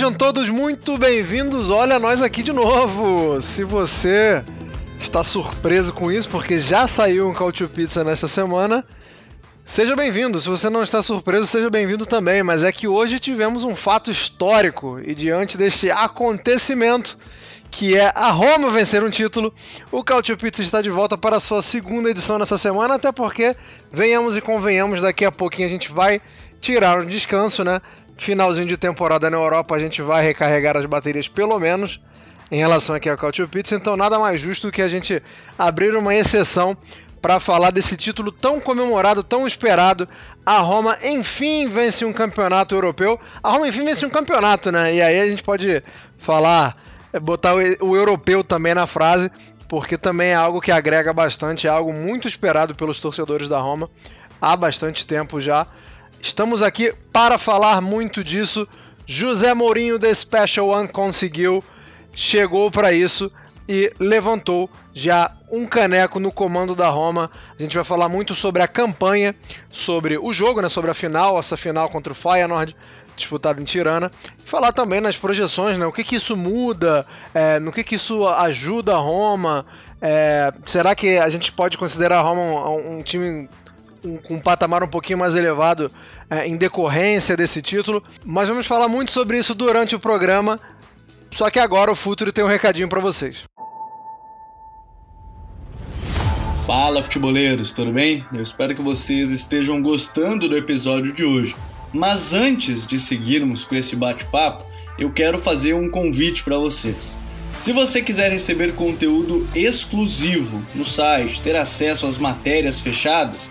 Sejam todos muito bem-vindos. Olha nós aqui de novo. Se você está surpreso com isso, porque já saiu um Cautio Pizza nesta semana, seja bem-vindo. Se você não está surpreso, seja bem-vindo também. Mas é que hoje tivemos um fato histórico e diante deste acontecimento que é a Roma vencer um título. O Cautio Pizza está de volta para a sua segunda edição nessa semana, até porque, venhamos e convenhamos, daqui a pouquinho a gente vai tirar um descanso, né? Finalzinho de temporada na Europa, a gente vai recarregar as baterias pelo menos em relação aqui ao Cautio Pizza, então nada mais justo do que a gente abrir uma exceção para falar desse título tão comemorado, tão esperado. A Roma enfim vence um campeonato europeu. A Roma enfim vence um campeonato, né? E aí a gente pode falar, é, botar o, europeu também na frase, porque também é algo que agrega bastante, é algo muito esperado pelos torcedores da Roma há bastante tempo já. Estamos aqui para falar muito disso. José Mourinho, The Special One, conseguiu, chegou para isso e levantou já um caneco no comando da Roma. A gente vai falar muito sobre a campanha, sobre o jogo, né, sobre a final, essa final contra o Feyenoord disputada em Tirana. Falar também nas projeções, né, o que, que isso muda, é, no que, que isso ajuda a Roma. É, será que a gente pode considerar a Roma um, um time um, um patamar um pouquinho mais elevado é, em decorrência desse título. Mas vamos falar muito sobre isso durante o programa. Só que agora o Futuro tem um recadinho para vocês. Fala, futeboleiros, tudo bem? Eu espero que vocês estejam gostando do episódio de hoje. Mas antes de seguirmos com esse bate-papo, eu quero fazer um convite para vocês. Se você quiser receber conteúdo exclusivo no site, ter acesso às matérias fechadas,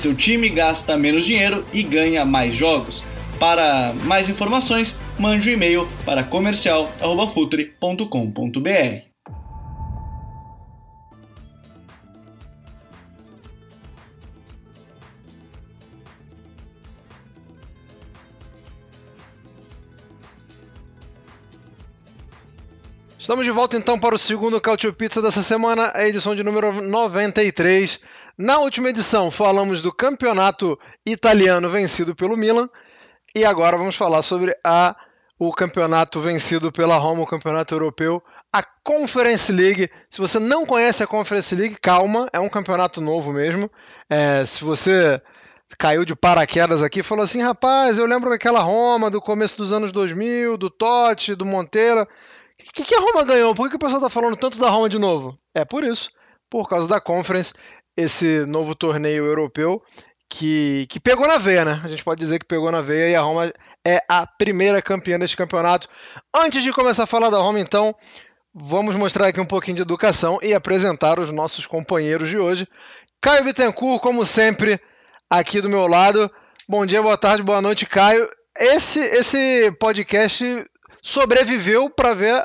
seu time gasta menos dinheiro e ganha mais jogos. Para mais informações, mande um e-mail para comercial@futre.com.br. Estamos de volta então para o segundo Cautio Pizza dessa semana, a edição de número 93. Na última edição falamos do campeonato italiano vencido pelo Milan e agora vamos falar sobre a, o campeonato vencido pela Roma, o campeonato europeu, a Conference League. Se você não conhece a Conference League, calma, é um campeonato novo mesmo. É, se você caiu de paraquedas aqui, falou assim, rapaz, eu lembro daquela Roma do começo dos anos 2000, do Totti, do Monteiro. O que, que a Roma ganhou? Por que, que o pessoal está falando tanto da Roma de novo? É por isso, por causa da Conference esse novo torneio europeu que, que pegou na veia, né? A gente pode dizer que pegou na veia e a Roma é a primeira campeã deste campeonato. Antes de começar a falar da Roma, então, vamos mostrar aqui um pouquinho de educação e apresentar os nossos companheiros de hoje. Caio Bittencourt, como sempre, aqui do meu lado. Bom dia, boa tarde, boa noite, Caio. Esse, esse podcast sobreviveu para ver,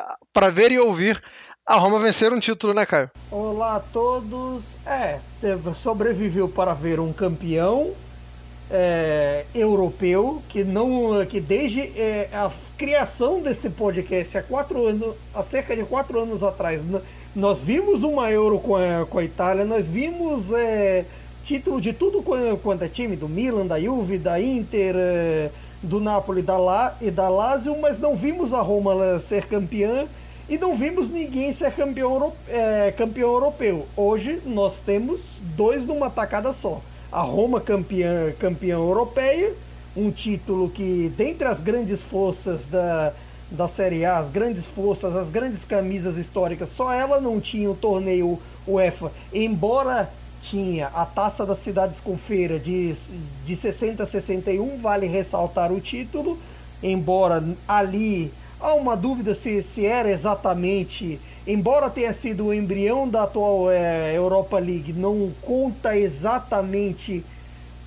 ver e ouvir a Roma vencer um título, né, Caio? Olá a todos. É, sobreviveu para ver um campeão é, europeu que não, que desde é, a criação desse podcast há quatro anos, há cerca de quatro anos atrás, nós vimos uma Euro com a, com a Itália, nós vimos é, título de tudo quanto é time, do Milan, da Juve, da Inter, é, do Napoli, da La, e da Lazio, mas não vimos a Roma ser campeã e não vimos ninguém ser campeão, é, campeão europeu. Hoje nós temos dois numa tacada só. A Roma campeã, campeã europeia um título que, dentre as grandes forças da, da Série A, as grandes forças, as grandes camisas históricas, só ela não tinha o torneio UEFA, embora tinha a Taça das Cidades com Feira de, de 60 a 61, vale ressaltar o título, embora ali há uma dúvida se, se era exatamente, embora tenha sido o embrião da atual é, Europa League, não conta exatamente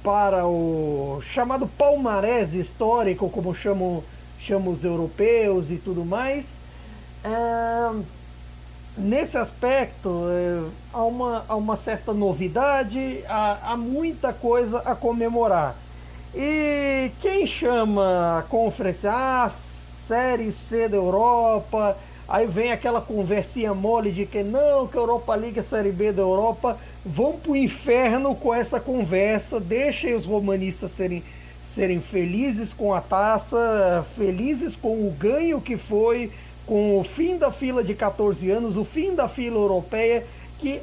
para o chamado palmarés histórico, como chamam, chamam os europeus e tudo mais. É, nesse aspecto, é, há, uma, há uma certa novidade, há, há muita coisa a comemorar. E quem chama a conferência? Ah, Série C da Europa. Aí vem aquela conversinha mole de que não, que a Europa League é Série B da Europa. Vão pro inferno com essa conversa. Deixem os romanistas serem, serem felizes com a taça, felizes com o ganho que foi, com o fim da fila de 14 anos, o fim da fila europeia, que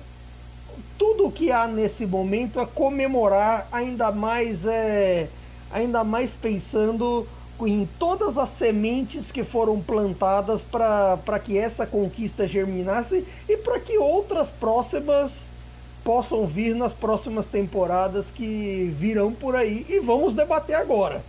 tudo que há nesse momento é comemorar ainda mais é ainda mais pensando em todas as sementes que foram plantadas para que essa conquista germinasse e para que outras próximas possam vir nas próximas temporadas que virão por aí e vamos debater agora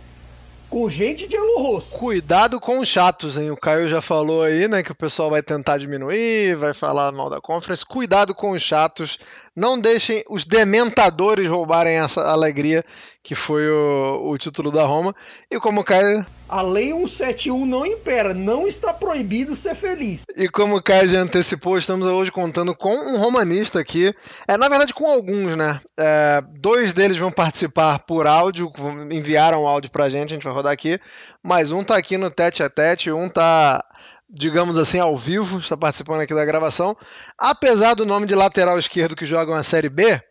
com gente de elo rosto. Cuidado com os chatos, hein? O Caio já falou aí, né, que o pessoal vai tentar diminuir, vai falar mal da conference. Cuidado com os chatos. Não deixem os dementadores roubarem essa alegria que foi o, o título da Roma. E como o Caio a lei 171 não impera, não está proibido ser feliz. E como o Caio já antecipou, estamos hoje contando com um romanista aqui. É, na verdade, com alguns, né? É, dois deles vão participar por áudio, enviaram áudio pra gente, a gente vai rodar aqui. Mas um tá aqui no tete a tete, um tá digamos assim, ao vivo, está participando aqui da gravação. Apesar do nome de lateral esquerdo que jogam a Série B,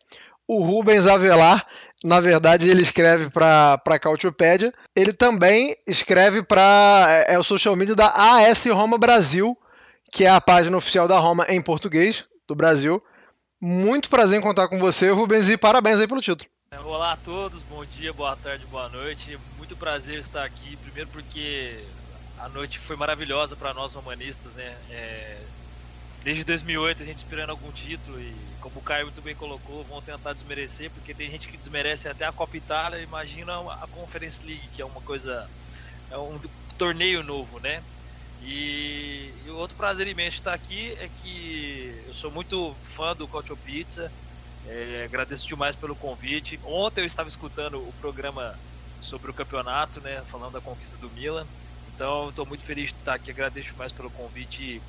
o Rubens Avelar, na verdade, ele escreve para a Cautiopédia. Ele também escreve para é, é, o social media da AS Roma Brasil, que é a página oficial da Roma em português do Brasil. Muito prazer em contar com você, Rubens, e parabéns aí pelo título. Olá a todos, bom dia, boa tarde, boa noite. Muito prazer estar aqui, primeiro porque a noite foi maravilhosa para nós romanistas, né? É, desde 2008 a gente esperando algum título e como o Caio muito bem colocou, vão tentar desmerecer, porque tem gente que desmerece até a Copa Itália, imagina a Conference League, que é uma coisa, é um torneio novo, né? E, e outro prazer imenso estar aqui é que eu sou muito fã do Cautio Pizza, é, agradeço demais pelo convite. Ontem eu estava escutando o programa sobre o campeonato, né, falando da conquista do Milan, então estou muito feliz de estar aqui, agradeço mais pelo convite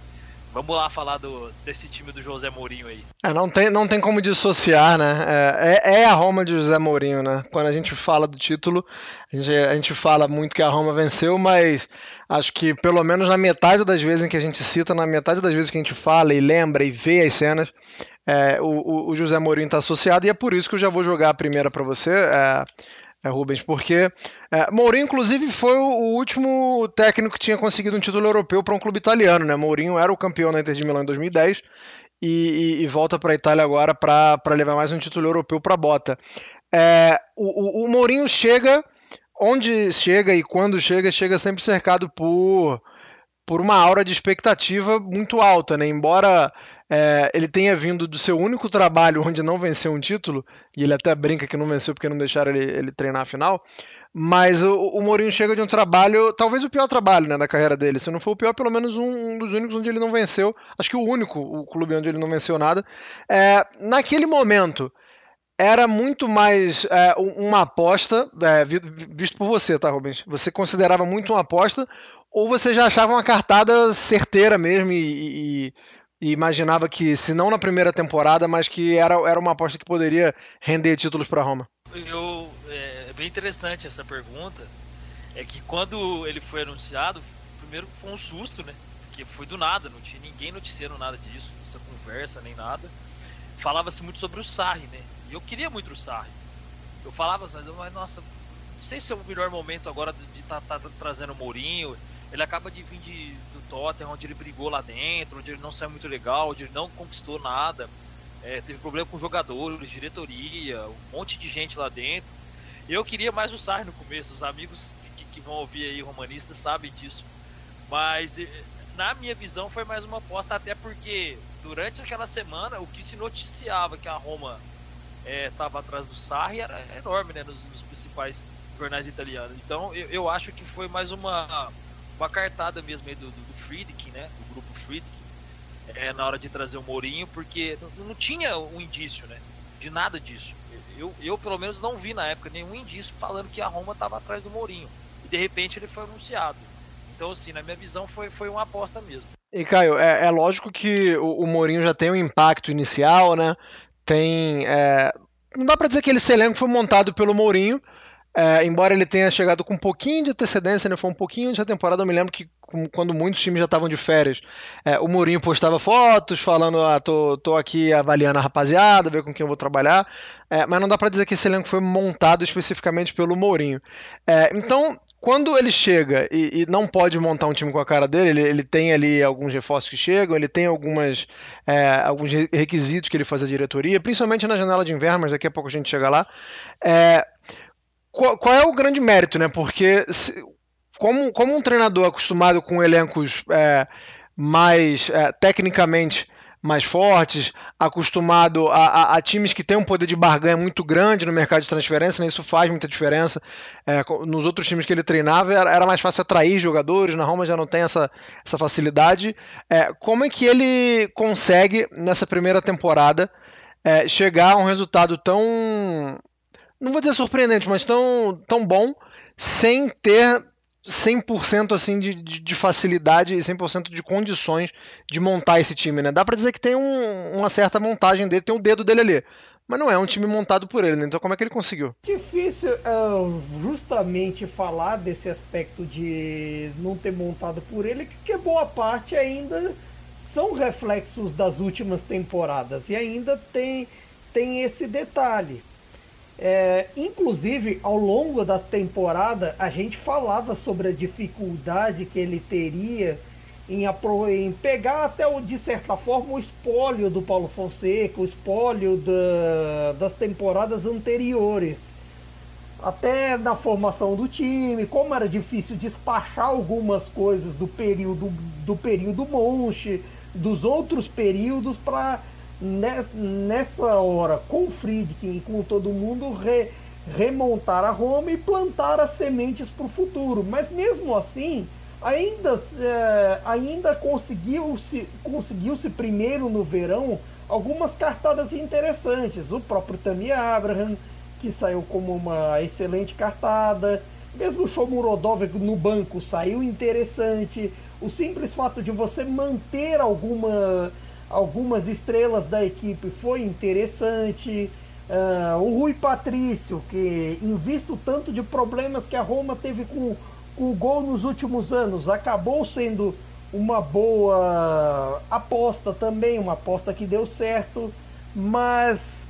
Vamos lá falar do, desse time do José Mourinho aí. É, não, tem, não tem como dissociar, né? É, é, é, a Roma de José Mourinho, né? Quando a gente fala do título, a gente, a gente fala muito que a Roma venceu, mas acho que pelo menos na metade das vezes em que a gente cita, na metade das vezes que a gente fala e lembra e vê as cenas, é, o, o, José Mourinho está associado e é por isso que eu já vou jogar a primeira para você. É, é, Rubens, porque é, Mourinho, inclusive, foi o último técnico que tinha conseguido um título europeu para um clube italiano. Né? Mourinho era o campeão na Inter de Milão em 2010 e, e, e volta para a Itália agora para levar mais um título europeu para a bota. É, o, o, o Mourinho chega, onde chega e quando chega, chega sempre cercado por, por uma aura de expectativa muito alta, né? Embora é, ele tenha vindo do seu único trabalho onde não venceu um título, e ele até brinca que não venceu porque não deixaram ele, ele treinar a final, mas o, o Mourinho chega de um trabalho, talvez o pior trabalho né, da carreira dele, se não for o pior, pelo menos um, um dos únicos onde ele não venceu, acho que o único o clube onde ele não venceu nada. É, naquele momento, era muito mais é, uma aposta, é, visto por você, tá, Rubens? Você considerava muito uma aposta, ou você já achava uma cartada certeira mesmo e, e e imaginava que, se não na primeira temporada, mas que era, era uma aposta que poderia render títulos para Roma? Eu, é, é bem interessante essa pergunta. É que quando ele foi anunciado, primeiro foi um susto, né? Porque foi do nada, não tinha ninguém noticiando nada disso, essa conversa nem nada. Falava-se muito sobre o Sarri, né? E eu queria muito o Sarri. Eu falava, mas nossa, não sei se é o melhor momento agora de estar tá, tá trazendo o Mourinho ele acaba de vir de, do Tottenham, onde ele brigou lá dentro, onde ele não saiu muito legal, onde ele não conquistou nada. É, teve problema com jogadores, diretoria, um monte de gente lá dentro. Eu queria mais o Sarri no começo, os amigos que, que vão ouvir aí romanistas sabem disso. Mas eh, na minha visão foi mais uma aposta, até porque durante aquela semana o que se noticiava que a Roma estava é, atrás do Sarri era enorme, né, nos, nos principais jornais italianos. Então eu, eu, acho que foi mais uma, uma cartada mesmo aí do, do, do Friedkin, né, do grupo Friedkin, é, na hora de trazer o Mourinho, porque não, não tinha um indício, né, de nada disso. Eu, eu, pelo menos, não vi na época nenhum indício falando que a Roma estava atrás do Mourinho. E de repente ele foi anunciado. Então, assim, na minha visão, foi, foi uma aposta mesmo. E, Caio, é, é lógico que o, o, Mourinho já tem um impacto inicial, né? Tem. É... Não dá para dizer que esse elenco foi montado pelo Mourinho, é, embora ele tenha chegado com um pouquinho de antecedência, né, foi um pouquinho de temporada. Eu me lembro que quando muitos times já estavam de férias, é, o Mourinho postava fotos falando: ah, tô, tô aqui avaliando a rapaziada, ver com quem eu vou trabalhar. É, mas não dá para dizer que esse elenco foi montado especificamente pelo Mourinho. É, então, quando ele chega e, e, não pode montar um time com a cara dele, ele, ele, tem ali alguns reforços que chegam, ele tem algumas, é, alguns requisitos que ele faz à diretoria, principalmente na janela de inverno, mas daqui a pouco a gente chega lá. É, qual, qual, é o grande mérito, né? Porque se, como, como um treinador acostumado com elencos é, mais é, tecnicamente mais fortes, acostumado a, a, a, times que têm um poder de barganha muito grande no mercado de transferência, né? isso faz muita diferença. É, nos outros times que ele treinava era, era, mais fácil atrair jogadores, na Roma já não tem essa, essa facilidade. É, como é que ele consegue, nessa primeira temporada, é, chegar a um resultado tão não vou dizer surpreendente, mas tão, tão bom, sem ter 100% assim de, de, de, facilidade e 100% de condições de montar esse time, né? Dá para dizer que tem um, uma certa montagem dele, tem o dedo dele ali. Mas não é um time montado por ele, né? Então como é que ele conseguiu? Difícil uh, justamente falar desse aspecto de não ter montado por ele, porque boa parte ainda são reflexos das últimas temporadas. E ainda tem, tem esse detalhe. É, inclusive, ao longo da temporada, a gente falava sobre a dificuldade que ele teria em, em pegar até, o, de certa forma, o espólio do Paulo Fonseca, o espólio da, das temporadas anteriores. Até na formação do time, como era difícil despachar algumas coisas do período do período Monche, dos outros períodos para nessa hora, com o Friedkin e com todo mundo, re, remontar a Roma e plantar as sementes para o futuro. Mas mesmo assim, ainda, é, ainda conseguiu-se conseguiu -se primeiro no verão algumas cartadas interessantes. O próprio Tammy Abraham, que saiu como uma excelente cartada. Mesmo o Shomurodov no banco saiu interessante. O simples fato de você manter alguma algumas estrelas da equipe foi interessante. Uh, o Rui Patrício, que em visto tanto de problemas que a Roma teve com, com o gol nos últimos anos, acabou sendo uma boa aposta também, uma aposta que deu certo, mas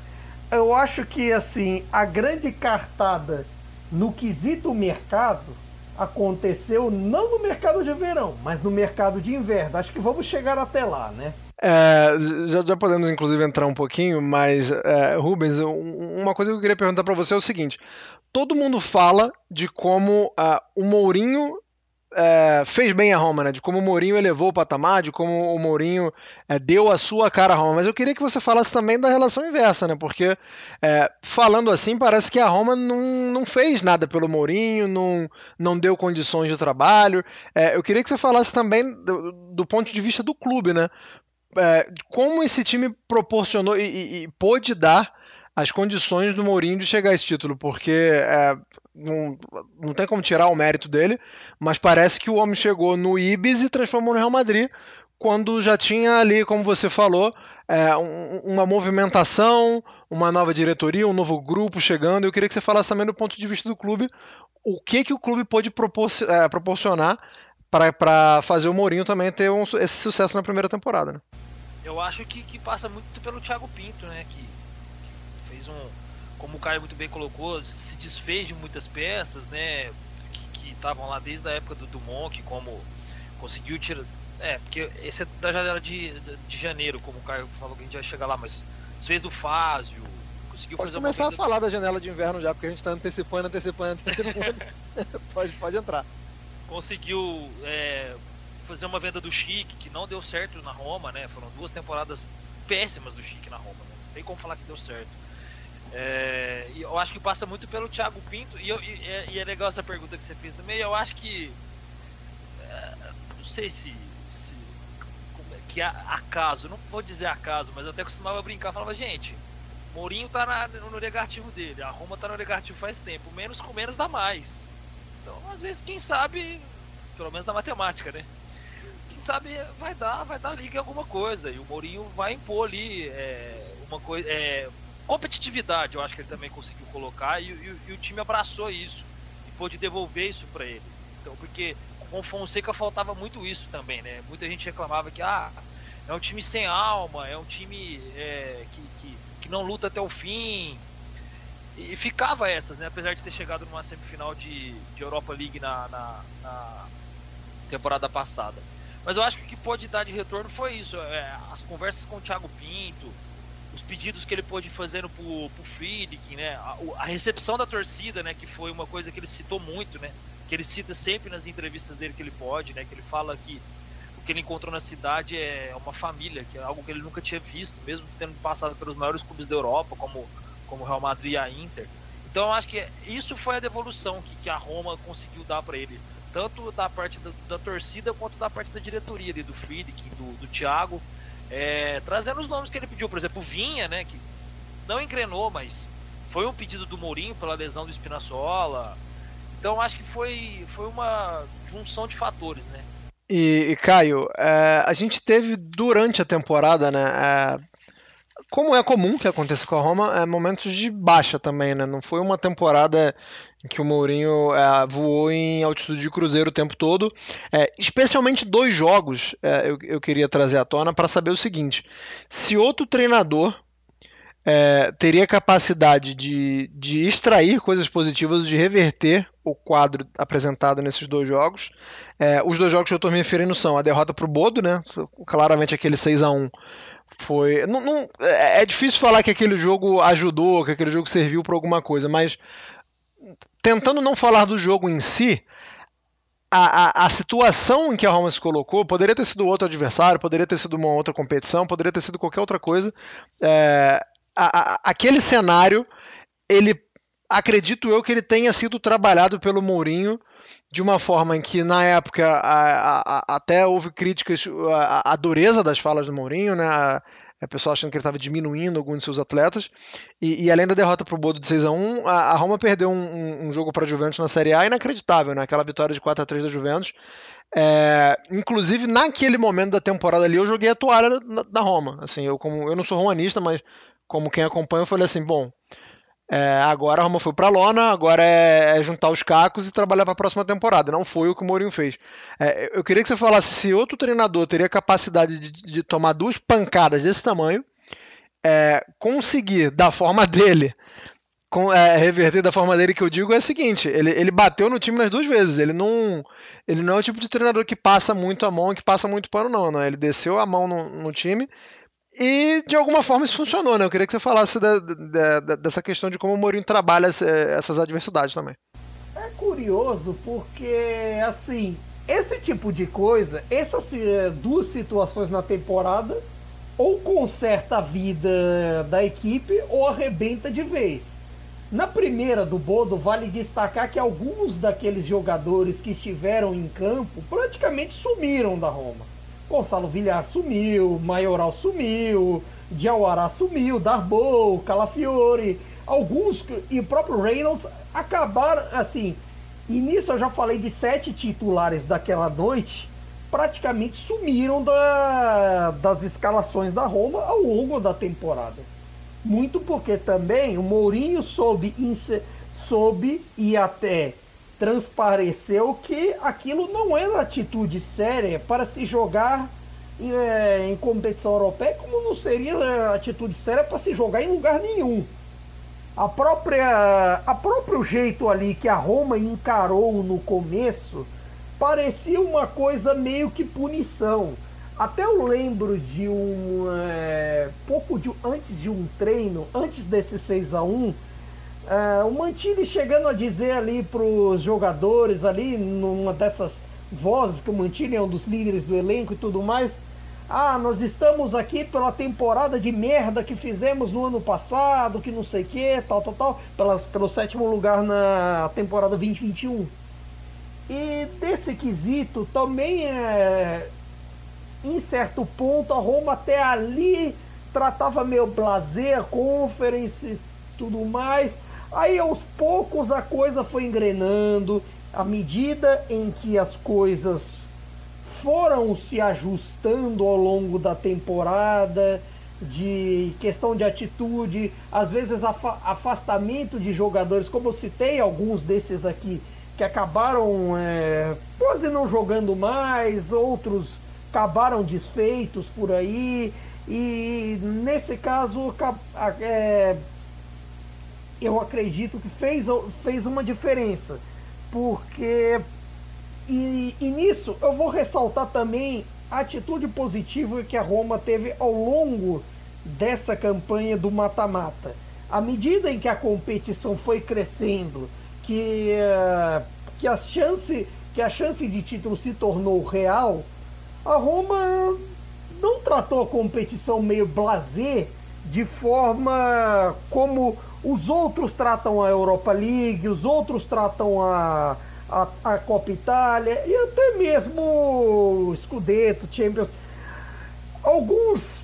eu acho que assim, a grande cartada no quesito mercado aconteceu não no mercado de verão, mas no mercado de inverno. Acho que vamos chegar até lá, né? É, já, já, podemos inclusive entrar um pouquinho, mas é, Rubens, uma coisa que eu queria perguntar para você é o seguinte: todo mundo fala de como uh, o Mourinho é, fez bem a Roma, né? De como o Mourinho elevou o patamar, de como o Mourinho é, deu a sua cara à Roma. Mas eu queria que você falasse também da relação inversa, né? Porque é, falando assim, parece que a Roma não, não fez nada pelo Mourinho, não, não deu condições de trabalho. É, eu queria que você falasse também do, do ponto de vista do clube, né? É, como esse time proporcionou e, e, e pôde dar as condições do Mourinho de chegar a esse título, porque é, não, não tem como tirar o mérito dele, mas parece que o homem chegou no Ibis e transformou no Real Madrid, quando já tinha ali, como você falou, é, um, uma movimentação, uma nova diretoria, um novo grupo chegando. Eu queria que você falasse também do ponto de vista do clube, o que, que o clube pôde é, proporcionar para fazer o Mourinho também ter um, esse sucesso na primeira temporada. Né? Eu acho que, que passa muito pelo Thiago Pinto, né? Que, que fez um, como o Caio muito bem colocou, se desfez de muitas peças, né? Que estavam lá desde a época do Dumont, que como conseguiu tirar. É, porque esse é da janela de, de, janeiro, como o Caio falou que a gente vai chegar lá, mas desfez do Fázio, conseguiu pode fazer começar uma a falar da janela de inverno já, porque a gente tá antecipando, antecipando, antecipando. pode, pode entrar. Conseguiu é, fazer uma venda do Chique, que não deu certo na Roma, né? Foram duas temporadas péssimas do Chique na Roma, né? Não tem como falar que deu certo. É, eu acho que passa muito pelo Thiago Pinto, e, eu, e, é, e é legal essa pergunta que você fez meio, eu acho que. é, não sei se. se é que acaso, não vou dizer acaso, mas eu até costumava brincar, falava, gente, Mourinho tá na- no negativo dele, a Roma tá no negativo faz tempo, menos com menos dá mais. Então, às vezes, quem sabe, pelo menos na matemática, né? Sabe vai dar, vai dar liga em alguma coisa. E o Mourinho vai impor ali é, uma coisa. É, competitividade, eu acho que ele também conseguiu colocar, e, e- e o time abraçou isso e pôde devolver isso para ele. Então, porque com o Fonseca faltava muito isso também, né? Muita gente reclamava que ah, é um time sem alma, é um time é, que, que, que não luta até o fim. E ficava essas, né? Apesar de ter chegado numa semifinal de, de Europa League na, na, na temporada passada. Mas eu acho que o que pode dar de retorno foi isso. é, as conversas com o Thiago Pinto, os pedidos que ele pôde fazendo pro, pro Friedrich, né? A, a recepção da torcida, né? Que foi uma coisa que ele citou muito, né? Que ele cita sempre nas entrevistas dele que ele pode, né? Que ele fala que o que ele encontrou na cidade é uma família, que é algo que ele nunca tinha visto, mesmo tendo passado pelos maiores clubes da Europa, como como Real Madrid e a Inter. Então eu acho que isso foi a devolução que, que a Roma conseguiu dar para ele, tanto da parte da, da torcida quanto da parte da diretoria ali, do Friedrich, do, do Thiago, é, trazendo os nomes que ele pediu, por exemplo, Vinha, né, que não engrenou, mas foi um pedido do Mourinho pela lesão do Spinazzola. Então acho que foi, foi uma junção de fatores, né? E, e, Caio, é, a gente teve durante a temporada, né? é, como é comum que aconteça com a Roma, é, momentos de baixa também, né? Não foi uma temporada em que o Mourinho é, voou em altitude de cruzeiro o tempo todo. É, especialmente dois jogos é, eu, eu queria trazer à tona para saber o seguinte: se outro treinador é, teria capacidade de, de extrair coisas positivas, de reverter o quadro apresentado nesses dois jogos. É, os dois jogos que eu estou me referindo são a derrota para o Bodo, né? claramente aquele 6 a 1 foi. Não, não, é, é difícil falar que aquele jogo ajudou, que aquele jogo serviu para alguma coisa, mas tentando não falar do jogo em si, a, a, a, situação em que a Roma se colocou poderia ter sido outro adversário, poderia ter sido uma outra competição, poderia ter sido qualquer outra coisa. É, a, aquele cenário, ele acredito eu que ele tenha sido trabalhado pelo Mourinho de uma forma em que na época até houve críticas à, dureza das falas do Mourinho, né? A, a pessoa achando que ele estava diminuindo alguns de seus atletas. E, e além da derrota para o Bodo de 6 a 1 a, Roma perdeu um, um jogo para a Juventus na Série A inacreditável, né? Aquela vitória de 4 a 3 da Juventus. É, inclusive, naquele momento da temporada ali, eu joguei a toalha da Roma. Assim, eu, como, eu não sou romanista, mas como quem acompanha, eu falei assim: bom, é, agora a Roma foi para lona, agora é, é, juntar os cacos e trabalhar para a próxima temporada. Não foi o que o Mourinho fez. É, eu queria que você falasse se outro treinador teria capacidade de, de tomar duas pancadas desse tamanho, é, conseguir da forma dele, com, é, reverter da forma dele que eu digo é o seguinte: ele, ele bateu no time nas duas vezes. Ele não, ele não é o tipo de treinador que passa muito a mão, que passa muito pano, não. não. Ele desceu a mão no, no time e de alguma forma isso funcionou, né? Eu queria que você falasse da, da, dessa questão de como o Mourinho trabalha essas adversidades também. É curioso porque, assim, esse tipo de coisa, essas duas situações na temporada, ou conserta a vida da equipe ou arrebenta de vez. Na primeira do Bodo, vale destacar que alguns daqueles jogadores que estiveram em campo praticamente sumiram da Roma. Gonçalo Villar sumiu, Maioral sumiu, Diawara sumiu, Darbow, Calafiore, alguns e o próprio Reynolds acabaram assim. E nisso eu já falei de sete titulares daquela noite, praticamente sumiram da, das escalações da Roma ao longo da temporada. Muito porque também o Mourinho soube, soube e até transpareceu que aquilo não era atitude séria para se jogar em, é, em competição europeia, como não seria atitude séria para se jogar em lugar nenhum. A própria, a próprio jeito ali que a Roma encarou no começo parecia uma coisa meio que punição. até eu lembro de um é, pouco de, antes de um treino, antes desse 6 a 1 é, o Mantini chegando a dizer ali para os jogadores ali numa dessas vozes que o Mantini é um dos líderes do elenco e tudo mais. Ah, nós estamos aqui pela temporada de merda que fizemos no ano passado, que não sei o que, tal, tal, tal, pelas, pelo sétimo lugar na temporada 2021. E desse quesito também é, em certo ponto, a Roma até ali tratava meio blazer, conference, tudo mais. Aí aos poucos a coisa foi engrenando, à medida em que as coisas foram se ajustando ao longo da temporada, de questão de atitude, às vezes afastamento de jogadores, como eu citei alguns desses aqui, que acabaram é, quase não jogando mais, outros acabaram desfeitos por aí. E nesse caso, é, eu acredito que fez, fez uma diferença. Porque. E, e nisso eu vou ressaltar também a atitude positiva que a Roma teve ao longo dessa campanha do mata-mata. À medida em que a competição foi crescendo, que, uh, que, a chance, que a chance de título se tornou real, a Roma não tratou a competição meio blazer de forma como os outros tratam a Europa League, os outros tratam a, a, a Copa Itália e até mesmo o Scudetto, Champions. Alguns,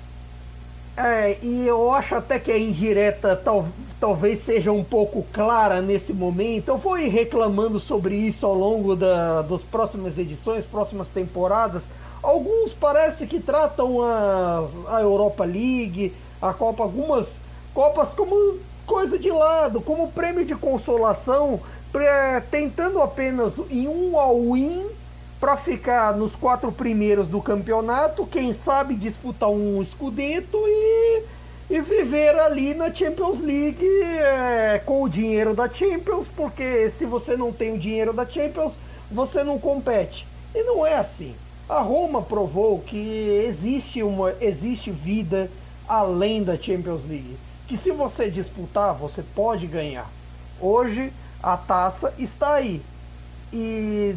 é, e eu acho até que a indireta tal, talvez seja um pouco clara nesse momento. Eu vou ir reclamando sobre isso ao longo da, das próximas edições, próximas temporadas Alguns parece que tratam a, a Europa League, a Copa, algumas Copas como coisa de lado, como prêmio de consolação, tentando apenas em um all-in para ficar nos quatro primeiros do campeonato, quem sabe disputar um escudeto e, e viver ali na Champions League é, com o dinheiro da Champions, porque se você não tem o dinheiro da Champions, você não compete. E não é assim. A Roma provou que existe, uma, existe vida além da Champions League. Que se você disputar, você pode ganhar. Hoje a taça está aí. E,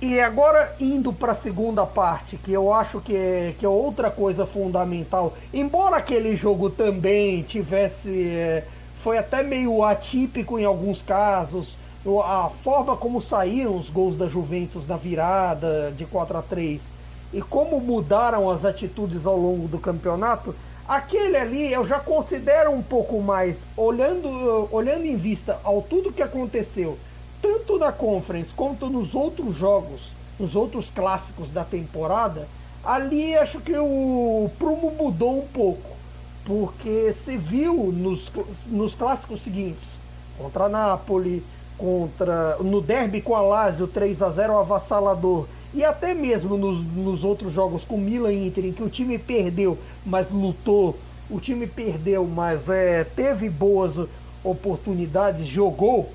e agora indo para a segunda parte, que eu acho que é, que é outra coisa fundamental. Embora aquele jogo também tivesse. É, foi até meio atípico em alguns casos a forma como saíram os gols da Juventus na virada de 4 a 3 e como mudaram as atitudes ao longo do campeonato, aquele ali eu já considero um pouco mais, olhando, olhando em vista ao tudo que aconteceu, tanto na Conference quanto nos outros jogos, nos outros clássicos da temporada, ali acho que o prumo mudou um pouco, porque se viu nos, nos clássicos seguintes, contra a Napoli, contra no derby com a Lazio 3 a 0 avassalador e até mesmo nos, nos outros jogos com Milan e Inter em que o time perdeu mas lutou o time perdeu mas é, teve boas oportunidades jogou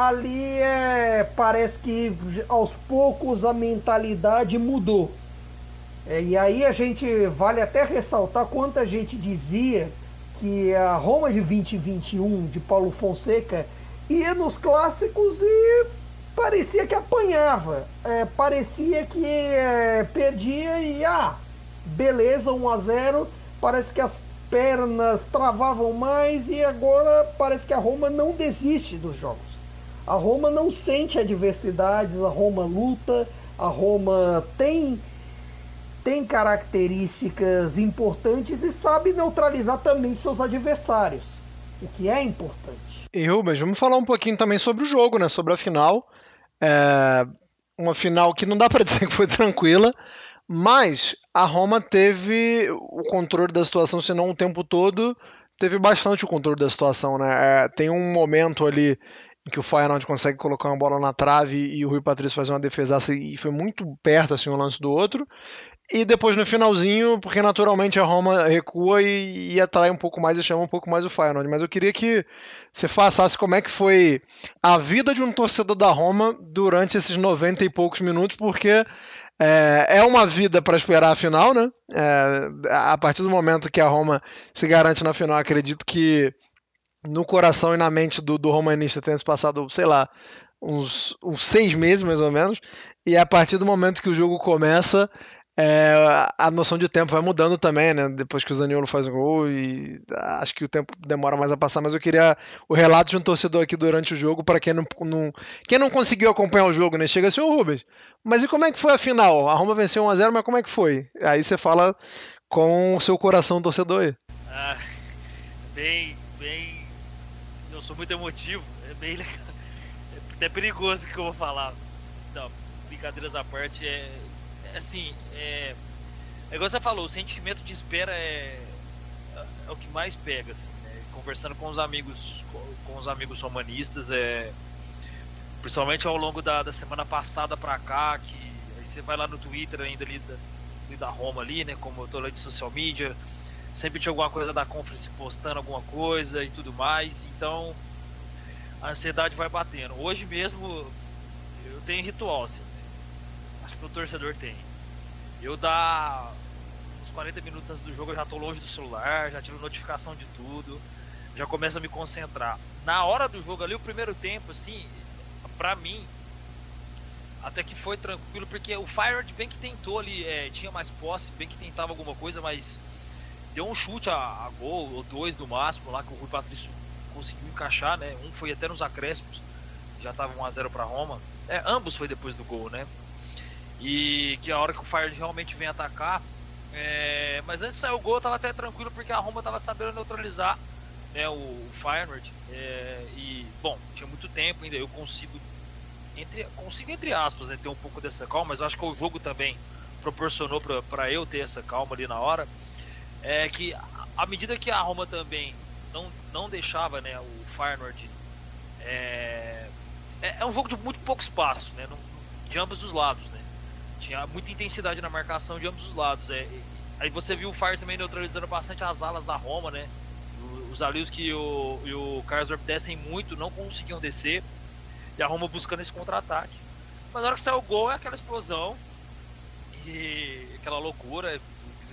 ali é, parece que aos poucos a mentalidade mudou. É, e aí a gente vale até ressaltar quanta gente dizia que a Roma de 2021 de Paulo Fonseca ia nos clássicos e parecia que apanhava. É, parecia que é, perdia e ah, beleza, 1 a 0 Parece que as pernas travavam mais e agora parece que a Roma não desiste dos jogos. A Roma não sente adversidades, a Roma luta, a Roma tem tem características importantes e sabe neutralizar também seus adversários, o que é importante. E Rubens, vamos falar um pouquinho também sobre o jogo, né? Sobre a final. É uma final que não dá para dizer que foi tranquila, mas a Roma teve o controle da situação, se não o tempo todo, teve bastante o controle da situação, né? É, tem um momento ali em que o Feyenoord consegue colocar uma bola na trave e o Rui Patrício faz uma defesaça e foi muito perto assim um lance do outro. E depois no finalzinho, porque naturalmente a Roma recua e, e atrai um pouco mais e chama um pouco mais o Feyenoord. Mas eu queria que você passasse como é que foi a vida de um torcedor da Roma durante esses 90 e poucos minutos, porque É, é uma vida para esperar a final, né? É, a partir do momento que a Roma se garante na final, acredito que no coração e na mente do, do romanista tenha se passado, sei lá, uns, uns seis meses mais ou menos. E a partir do momento que o jogo começa, é, a noção de tempo vai mudando também, né? Depois que o Zaniolo faz o gol e acho que o tempo demora mais a passar, mas eu queria o relato de um torcedor aqui durante o jogo para quem não, não, quem não conseguiu acompanhar o jogo, né? Chega assim, ô Rubens, mas e como é que foi a final? A Roma venceu 1x0, mas como é que foi? Aí você fala com o seu coração torcedor aí. Ah, bem, bem. Eu sou muito emotivo, é bem legal. É até perigoso o que eu vou falar. Não, brincadeiras à parte, é, assim, é, é igual você falou, o sentimento de espera é, é o que mais pega, assim, né? Conversando com os amigos, com, os amigos romanistas, é, principalmente ao longo da, da semana passada pra cá, que aí você vai lá no Twitter ainda ali da, da Roma ali, né? Como eu tô lá de social media, sempre tinha alguma coisa da conference postando alguma coisa e tudo mais, então a ansiedade vai batendo. Hoje mesmo eu tenho ritual, assim, que o torcedor tem. Eu dá uns 40 minutos do jogo, eu já tô longe do celular, já tiro notificação de tudo, já começo a me concentrar. Na hora do jogo ali, o primeiro tempo, assim, pra mim, até que foi tranquilo, porque o Fire bem que tentou ali, é, tinha mais posse, bem que tentava alguma coisa, mas deu um chute a, a, gol, ou dois no máximo lá, que o Rui Patrício conseguiu encaixar, né? Um foi até nos acréscimos, já tava 1x0 para Roma. É, ambos foi depois do gol, né? E que a hora que o Fire realmente vem atacar. É, mas antes de sair o gol, eu tava até tranquilo porque a Roma tava sabendo neutralizar né, o, o Feyenoord. É, e, bom, tinha muito tempo ainda, eu consigo, entre, consigo entre aspas, né, ter um pouco dessa calma, mas eu acho que o jogo também proporcionou para eu ter essa calma ali na hora. É que à medida que a Roma também não, não deixava né, o Feyenoord. É, é, é um jogo de muito pouco espaço, né, de ambos os lados. Né? Tinha muita intensidade na marcação de ambos os lados. É, aí você viu o Fire também neutralizando bastante as alas da Roma, né? Os alios que o, e o Karsdorp descem muito, não conseguiam descer. E a Roma buscando esse contra-ataque. Mas na hora que saiu o gol é aquela explosão. E aquela loucura,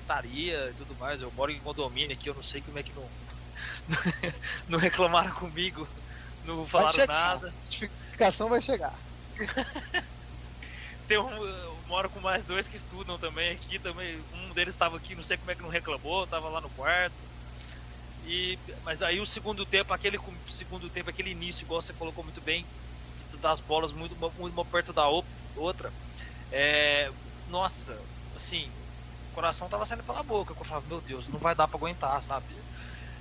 gritaria e tudo mais. Eu moro em condomínio aqui, eu não sei como é que não. não reclamaram comigo, não falaram nada. A notificação vai chegar. tem um, moro com mais dois que estudam também aqui, também um deles estava aqui, não sei como é que não reclamou, estava lá no quarto. E mas aí o segundo tempo, aquele segundo tempo, aquele início, igual você colocou muito bem, das bolas muito, uma perto da outra. É, nossa, assim, o coração tava saindo pela boca. Eu falava, meu Deus, não vai dar para aguentar, sabe?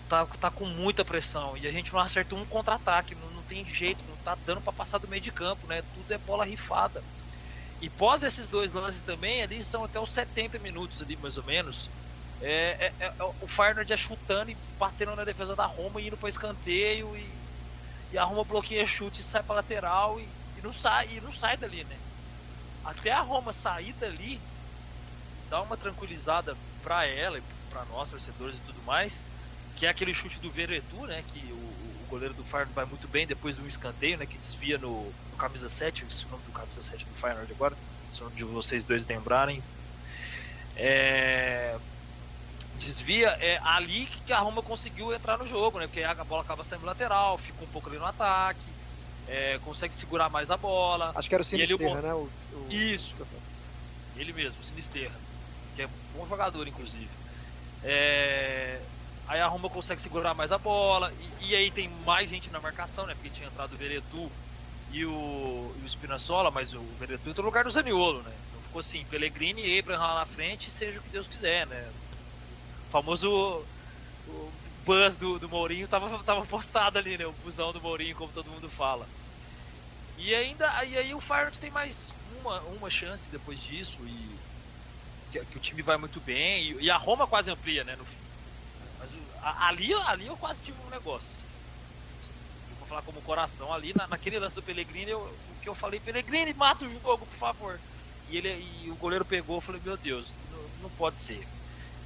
Tá, tá com muita pressão e a gente não acerta um contra-ataque, não, não tem jeito, não tá dando para passar do meio de campo, né? Tudo é bola rifada. E pós esses dois lances também, ali são até os 70 minutos ali, mais ou menos. É, é, é, é o Feyenoord é chutando e batendo na defesa da Roma e indo para escanteio e, e, a Roma bloqueia chute e sai para lateral e, e, não sai e não sai dali, né? Até a Roma sair dali, dá uma tranquilizada para ela e para nós torcedores e tudo mais, que é aquele chute do Veretu, né? Que o, o goleiro do Feyenoord vai muito bem depois do escanteio, né? Que desvia no, no camisa 7, esse é o nome do camisa 7 do Feyenoord agora, se de vocês dois lembrarem. É, desvia, é ali que a Roma conseguiu entrar no jogo, né? Porque a bola acaba saindo lateral, fica um pouco ali no ataque, é, consegue segurar mais a bola. Acho que era o Sinisterra, ele, né? O, o... Isso. Ele mesmo, o Sinisterra, que é um bom jogador, inclusive. É, aí a Roma consegue segurar mais a bola, e, e, aí tem mais gente na marcação, né? Porque tinha entrado o Veretu e o, e o Spinazzola, mas o Veretu entrou no lugar do Zaniolo, né? Então ficou assim, Pellegrini e Abraham lá na frente, seja o que Deus quiser, né? O famoso o buzz do, do Mourinho tava, tava postado ali, né? O busão do Mourinho, como todo mundo fala. E ainda e aí o Feyenoord tem mais uma, uma chance depois disso e que, que o time vai muito bem e, e, a Roma quase amplia, né, no fim. Ali, ali eu quase tive um negócio. Assim vou falar como coração ali, na, naquele lance do Pellegrini, eu, o que eu falei, Pellegrini, mata o jogo, por favor. E, ele, e o goleiro pegou, eu falei, meu Deus, não, não pode ser.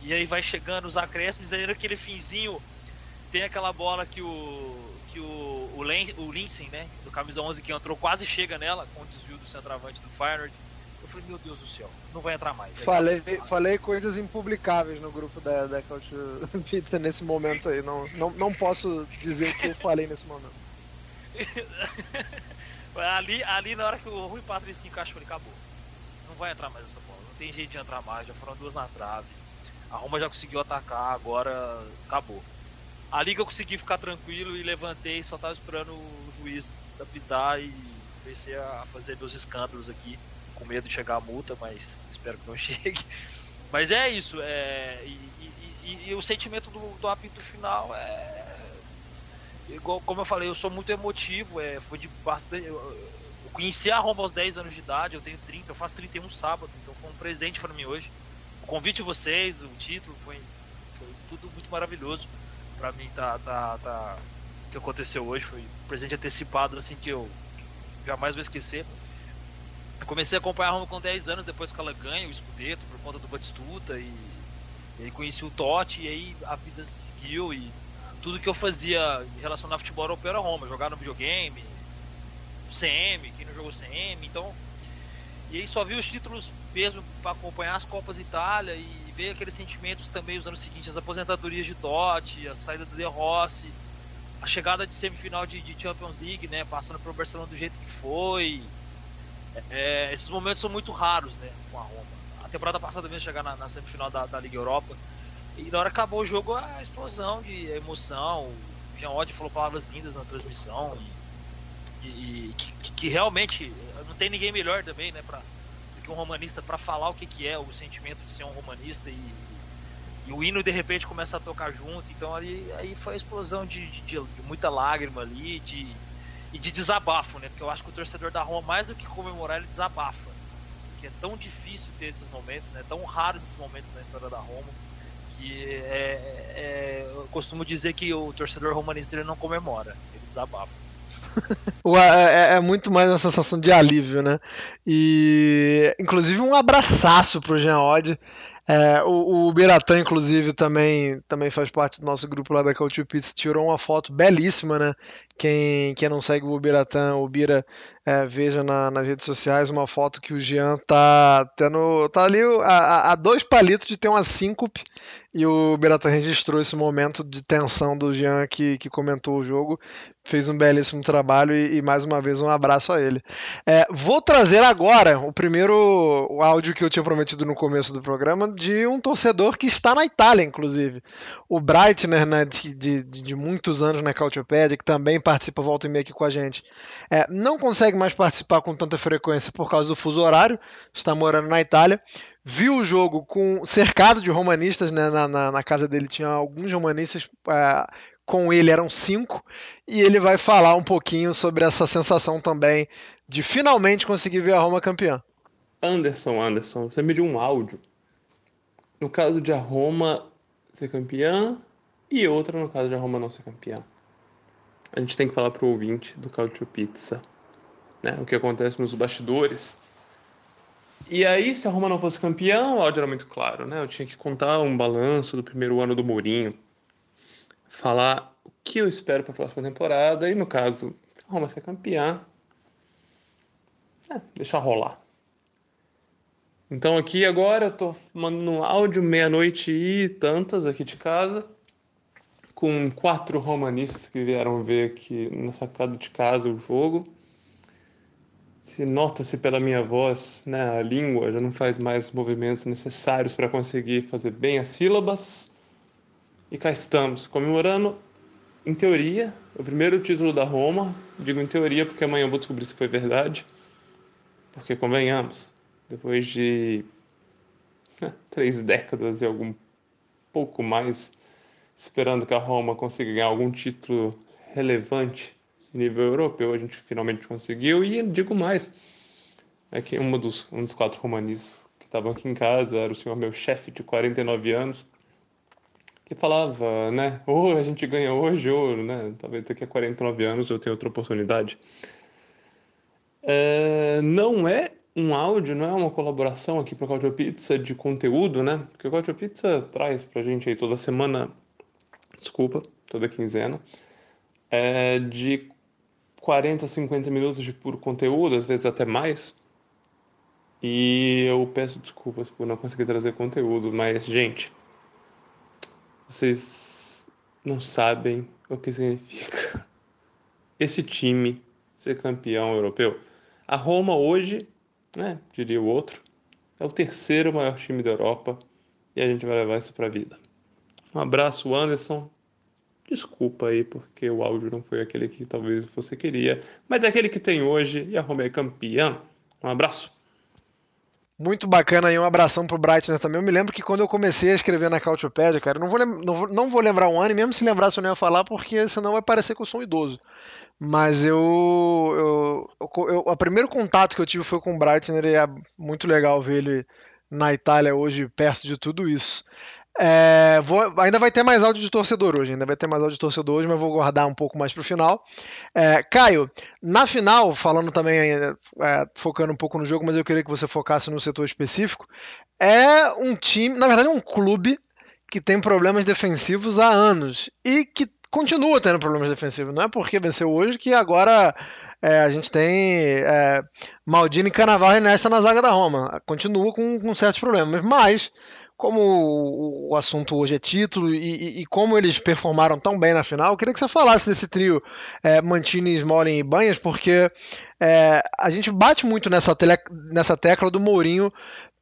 E aí vai chegando os acréscimos, daí naquele finzinho tem aquela bola que o que o, o, Len, o Linsen, né, do camisa 11 que entrou, quase chega nela com o desvio do centroavante do Feyenoord. Eu falei, meu Deus do céu, não vai entrar mais. Falei, falei coisas impublicáveis no grupo da, da Couch Pizza nesse momento aí. Não, não, não posso dizer o que eu falei nesse momento. ali, ali, na hora que o Rui Patrício encaixou, ele acabou. Não vai entrar mais essa bola. Não tem jeito de entrar mais. Já foram duas na trave. A Roma já conseguiu atacar, agora acabou. Ali que eu consegui ficar tranquilo e levantei, só tava esperando o juiz apitar e comecei a fazer meus escândalos aqui, com medo de chegar a multa, mas espero que não chegue. Mas é isso, é, e, e, e, e o sentimento do, do apito final é. Igual, como eu falei, eu sou muito emotivo, é, foi de bastante. Eu, eu conheci a Roma aos 10 anos de idade, eu tenho 30, eu faço 31 sábado, então foi um presente para mim hoje. O convite de vocês, o título, foi, foi tudo muito maravilhoso para mim tá, tá, tá que aconteceu hoje foi um presente antecipado assim que eu jamais vou esquecer. Eu comecei a acompanhar a Roma com 10 anos depois que ela ganha o Scudetto por conta do Batistuta e, e aí conheci o Totti e aí a vida seguiu e tudo que eu fazia em relação ao futebol europeu era Roma, jogar no videogame, CM, quem não jogou CM, então e aí só vi os títulos mesmo para acompanhar as Copas Itália e ver aqueles sentimentos também os anos seguintes, as aposentadorias de Totti, a saída do De Rossi, a chegada de semifinal de, de Champions League, né, passando pelo Barcelona do jeito que foi. É, esses momentos são muito raros, né, com a Roma. A temporada passada mesmo chegar na, na semifinal da, da, Liga Europa. E na hora que acabou o jogo, a explosão de emoção. O Jean Odd falou palavras lindas na transmissão. E, e, que, que, realmente não tem ninguém melhor também, né, pra, um romanista para falar o que, que é o sentimento de ser um romanista e, e, o hino de repente começa a tocar junto. Então ali, aí foi a explosão de, de, de muita lágrima ali de, e de desabafo, né? Porque eu acho que o torcedor da Roma, mais do que comemorar, ele desabafa. Porque é tão difícil ter esses momentos, né? Tão raros esses momentos na história da Roma que é, é, eu costumo dizer que o torcedor romanista ele não comemora, ele desabafa. É, é, muito mais uma sensação de alívio, né? E inclusive um abraçaço pro Jean Odd. É, o, o Biratã, inclusive, também, também faz parte do nosso grupo lá da Culture Pizza, tirou uma foto belíssima, né? Quem, quem não segue o Biratã, o Bira, é, veja na, nas redes sociais uma foto que o Jean tá tendo. tá ali a, a dois palitos de ter uma síncope e o Biratã registrou esse momento de tensão do Jean que, que comentou o jogo. Fez um belíssimo trabalho e, e mais uma vez um abraço a ele. É, vou trazer agora o primeiro o áudio que eu tinha prometido no começo do programa de um torcedor que está na Itália, inclusive. O Breitner, né, de, de, de muitos anos na Cautiopédia, que também participa volta e meia aqui com a gente, é, não consegue mais participar com tanta frequência por causa do fuso horário, está morando na Itália. Viu o jogo com cercado de romanistas, né, na, na, na casa dele tinha alguns romanistas, é, com ele eram cinco, e ele vai falar um pouquinho sobre essa sensação também de finalmente conseguir ver a Roma campeã. Anderson, Anderson, você me deu um áudio. No caso de a Roma ser campeã e outra no caso de a Roma não ser campeã a gente tem que falar pro ouvinte do Cautio Pizza, né? O que acontece nos bastidores. E aí, se a Roma não fosse campeão, o áudio era muito claro, né? Eu tinha que contar um balanço do primeiro ano do Mourinho, falar o que eu espero para a próxima temporada e, no caso, a Roma ser campeã, é, deixar rolar. Então aqui agora eu tô mandando um áudio meia-noite e tantas aqui de casa com quatro romanistas que vieram ver aqui na sacada de casa o jogo. Se nota-se pela minha voz, né, a língua já não faz mais os movimentos necessários para conseguir fazer bem as sílabas. E cá estamos, comemorando, em teoria, o primeiro título da Roma. Digo em teoria porque amanhã eu vou descobrir se foi verdade. Porque, convenhamos, depois de né, três décadas e algum pouco mais esperando que a Roma consiga ganhar algum título relevante em nível europeu, a gente finalmente conseguiu. E digo mais, é que um dos, um dos quatro romanistas que estavam aqui em casa era o senhor meu chefe de 49 anos, que falava, né, ou a gente ganha hoje, ou, né, talvez daqui a 49 anos eu tenha outra oportunidade. É, não é um áudio, não é uma colaboração aqui para o Cautio Pizza de conteúdo, né? Porque o Cautio Pizza traz para a gente aí toda semana desculpa, toda quinzena, é de 40 a 50 minutos de puro conteúdo, às vezes até mais. E eu peço desculpas por não conseguir trazer conteúdo, mas, gente, vocês não sabem o que significa esse time ser campeão europeu. A Roma hoje, né, diria o outro, é o terceiro maior time da Europa e a gente vai levar isso para a vida. Um abraço, Anderson. Desculpa aí porque o áudio não foi aquele que talvez você queria, mas é aquele que tem hoje e a Roma é campeã. Um abraço. Muito bacana aí, um abração pro Breitner também. Eu me lembro que quando eu comecei a escrever na Cautiopédia, cara, não vou, não, vou, não vou lembrar um ano, e mesmo se lembrasse eu não ia falar, porque senão vai parecer que eu sou um idoso. Mas eu, eu, eu, O primeiro contato que eu tive foi com o Breitner e é muito legal ver ele na Itália hoje, perto de tudo isso. É, vou, ainda vai ter mais áudio de torcedor hoje, ainda vai ter mais áudio de torcedor hoje, mas vou guardar um pouco mais para o final. É, Caio, na final, falando também, é, focando um pouco no jogo, mas eu queria que você focasse no setor específico, é um time, na verdade, é um clube que tem problemas defensivos há anos e que continua tendo problemas defensivos. Não é porque venceu hoje que agora é, a gente tem é, Maldini, Canaval e Nesta na zaga da Roma. Continua com, com certos problemas, mas como o assunto hoje é título e, e, como eles performaram tão bem na final, eu queria que você falasse desse trio é, Mantini, Smalling e Banhas, porque é, a gente bate muito nessa, tele, nessa tecla do Mourinho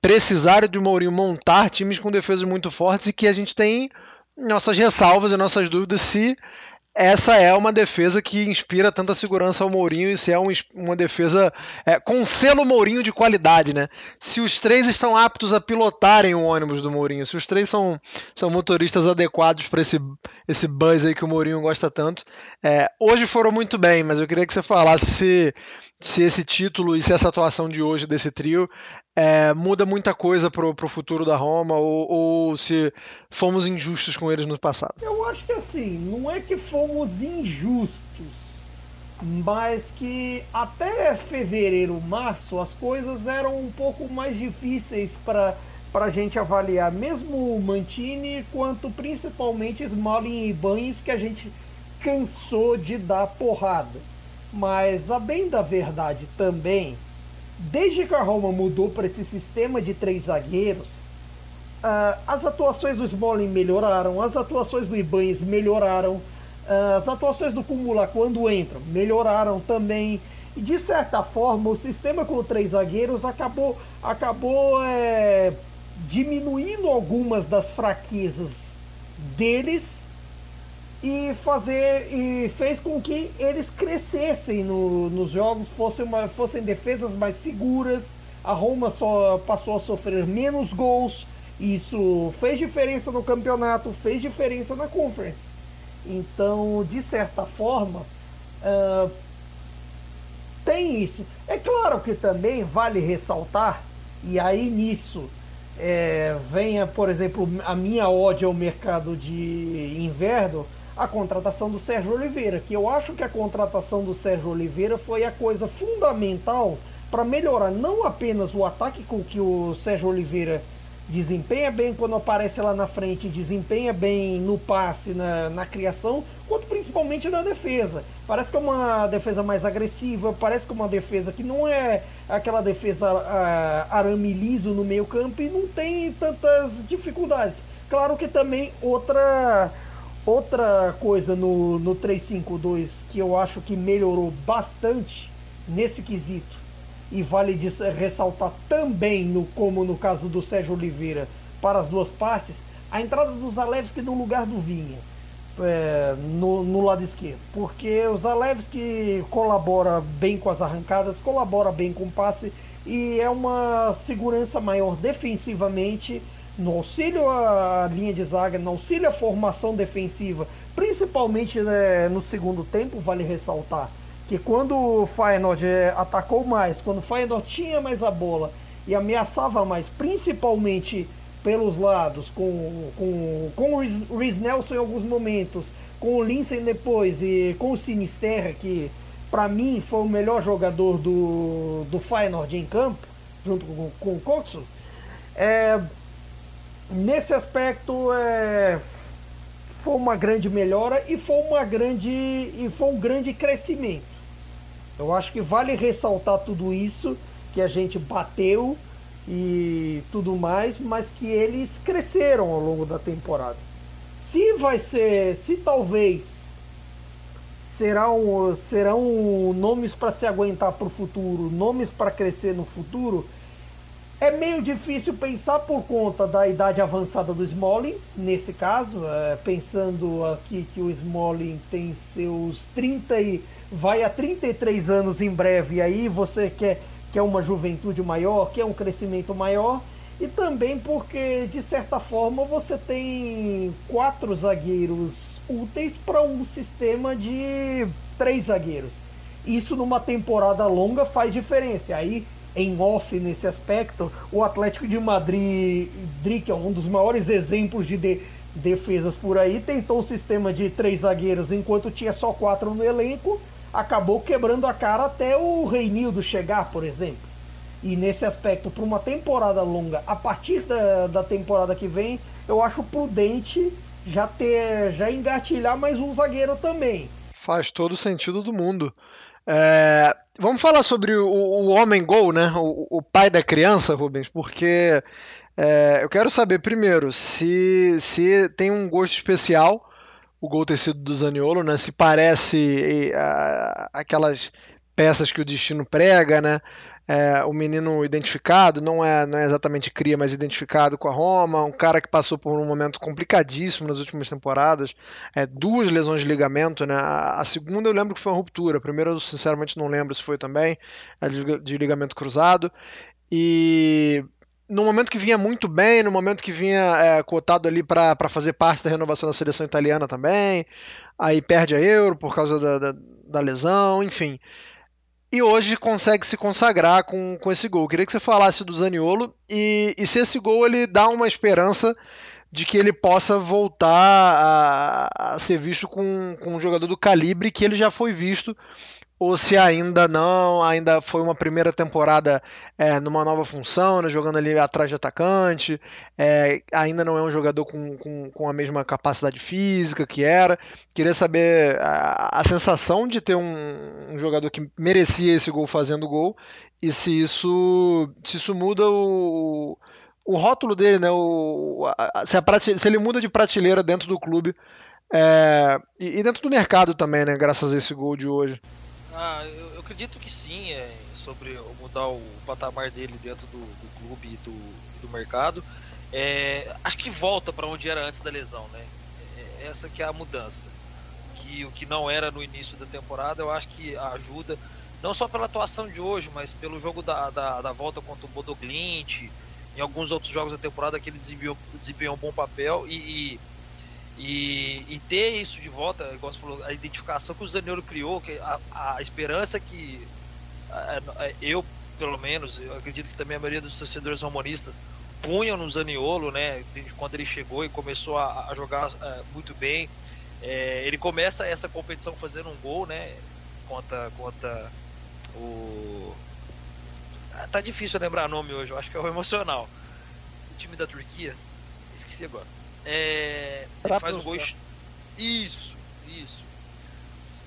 precisar de Mourinho montar times com defesas muito fortes e que a gente tem nossas ressalvas e nossas dúvidas se essa é uma defesa que inspira tanta segurança ao Mourinho e se é um, uma defesa é, com selo Mourinho de qualidade, né? Se os três estão aptos a pilotarem o ônibus do Mourinho, se os três são, são motoristas adequados para esse, esse buzz aí que o Mourinho gosta tanto. É, hoje foram muito bem, mas eu queria que você falasse se se esse título e se essa atuação de hoje desse trio é, muda muita coisa pro, pro futuro da Roma ou, ou, se fomos injustos com eles no passado. Eu acho que assim, não é que fomos injustos, mas que até fevereiro, março, as coisas eram um pouco mais difíceis para para a gente avaliar, mesmo Mantini, quanto principalmente Smalling e Banes, que a gente cansou de dar porrada. Mas a bem da verdade também, desde que a Roma mudou para esse sistema de três zagueiros, uh, as atuações do Smalling melhoraram, as atuações do Ibanez melhoraram, uh, as atuações do Cumula quando entram melhoraram também. E de certa forma, o sistema com três zagueiros acabou, acabou é, diminuindo algumas das fraquezas deles e fazer e fez com que eles crescessem no, nos jogos, fossem, uma, fossem defesas mais seguras. A Roma só passou a sofrer menos gols. Isso fez diferença no campeonato, fez diferença na Conference. Então, de certa forma, uh, tem isso. É claro que também vale ressaltar, e aí nisso é, venha, por exemplo, a minha ódio ao mercado de inverno a contratação do Sérgio Oliveira, que eu acho que a contratação do Sérgio Oliveira foi a coisa fundamental para melhorar não apenas o ataque com que o Sérgio Oliveira desempenha bem quando aparece lá na frente, desempenha bem no passe, na, na criação, quanto principalmente na defesa. Parece que é uma defesa mais agressiva, parece que é uma defesa que não é aquela defesa uh, arame liso no meio campo e não tem tantas dificuldades. Claro que também outra Outra coisa no, no 352 que eu acho que melhorou bastante nesse quesito e vale ressaltar também, no, como no caso do Sérgio Oliveira, para as duas partes, a entrada do Zalewski no lugar do Vinha, é, no, no, lado esquerdo. Porque o Zalewski colabora bem com as arrancadas, colabora bem com o passe e é uma segurança maior defensivamente no auxílio à linha de zaga, no auxílio à formação defensiva, principalmente né, no segundo tempo, vale ressaltar que quando o Feyenoord é, atacou mais, quando o Feyenoord tinha mais a bola e ameaçava mais, principalmente pelos lados, com, com, com o Rhys Nelson em alguns momentos, com o Lindsay depois e com o Sinisterra, que para mim foi o melhor jogador do, do Feyenoord em campo, junto com, com o Kotsu, é, nesse aspecto é, foi uma grande melhora e foi uma grande e foi um grande crescimento. Eu acho que vale ressaltar tudo isso que a gente bateu e tudo mais, mas que eles cresceram ao longo da temporada. Se vai ser, se talvez serão, serão nomes para se aguentar para o futuro, nomes para crescer no futuro, é meio difícil pensar por conta da idade avançada do Smalling, nesse caso, é, pensando aqui que o Smalling tem seus 30 e vai a 33 anos em breve, e aí você quer, quer uma juventude maior, quer um crescimento maior, e também porque, de certa forma, você tem quatro zagueiros úteis para um sistema de três zagueiros. Isso numa temporada longa faz diferença. Aí em off nesse aspecto, o Atlético de Madrid, que é um dos maiores exemplos de, de defesas por aí, tentou o sistema de três zagueiros enquanto tinha só quatro no elenco, acabou quebrando a cara até o Reinildo chegar, por exemplo. E nesse aspecto, para uma temporada longa, a partir da, da temporada que vem, eu acho prudente já ter, já engatilhar mais um zagueiro também. Faz todo o sentido do mundo. É, vamos falar sobre o, o homem gol, né? O, o, pai da criança, Rubens, porque é, eu quero saber primeiro se, se tem um gosto especial o gol ter sido do Zaniolo, né? Se parece é, aquelas peças que o destino prega, né? É, o menino identificado, não é, não é exatamente cria, mas identificado com a Roma, um cara que passou por um momento complicadíssimo nas últimas temporadas, é, duas lesões de ligamento, né? A, segunda eu lembro que foi uma ruptura, a primeira eu sinceramente não lembro se foi também, é de, de ligamento cruzado, e no momento que vinha muito bem, no momento que vinha é, cotado ali para fazer parte da renovação da seleção italiana também, aí perde a Euro por causa da, da, da lesão, enfim e hoje consegue se consagrar com, com esse gol. Queria que você falasse do Zaniolo e, e se esse gol ele dá uma esperança de que ele possa voltar a, a ser visto com, com um jogador do calibre que ele já foi visto ou se ainda não, ainda foi uma primeira temporada é, numa nova função, né, jogando ali atrás de atacante, é, ainda não é um jogador com, com, com, a mesma capacidade física que era. Queria saber a, a sensação de ter um, um, jogador que merecia esse gol fazendo gol e se isso, se isso muda o, o rótulo dele, né, o, a, se, a, se ele muda de prateleira dentro do clube. É, e, e dentro do mercado também, né? Graças a esse gol de hoje. Ah, eu, eu acredito que sim, é, sobre mudar o patamar dele dentro do, do clube e do, do mercado. É, acho que volta para onde era antes da lesão, né? É, essa que é a mudança. Que o que não era no início da temporada, eu acho que ajuda, não só pela atuação de hoje, mas pelo jogo da, da, da volta contra o Bodoglint, em alguns outros jogos da temporada que ele desempenhou, desempenhou um bom papel e, e e, e, ter isso de volta, igual você falou, a identificação que o Zaniolo criou, que a, a esperança que a, a, eu, pelo menos, eu acredito que também a maioria dos torcedores romanistas punham no Zaniolo, né, quando ele chegou e começou a, jogar é, muito bem. É, ele começa essa competição fazendo um gol, né, contra, contra o... Ah, tá difícil lembrar nome hoje, eu acho que é o emocional. O time da Turquia, esqueci agora. É, ele faz um gol. Isso, isso.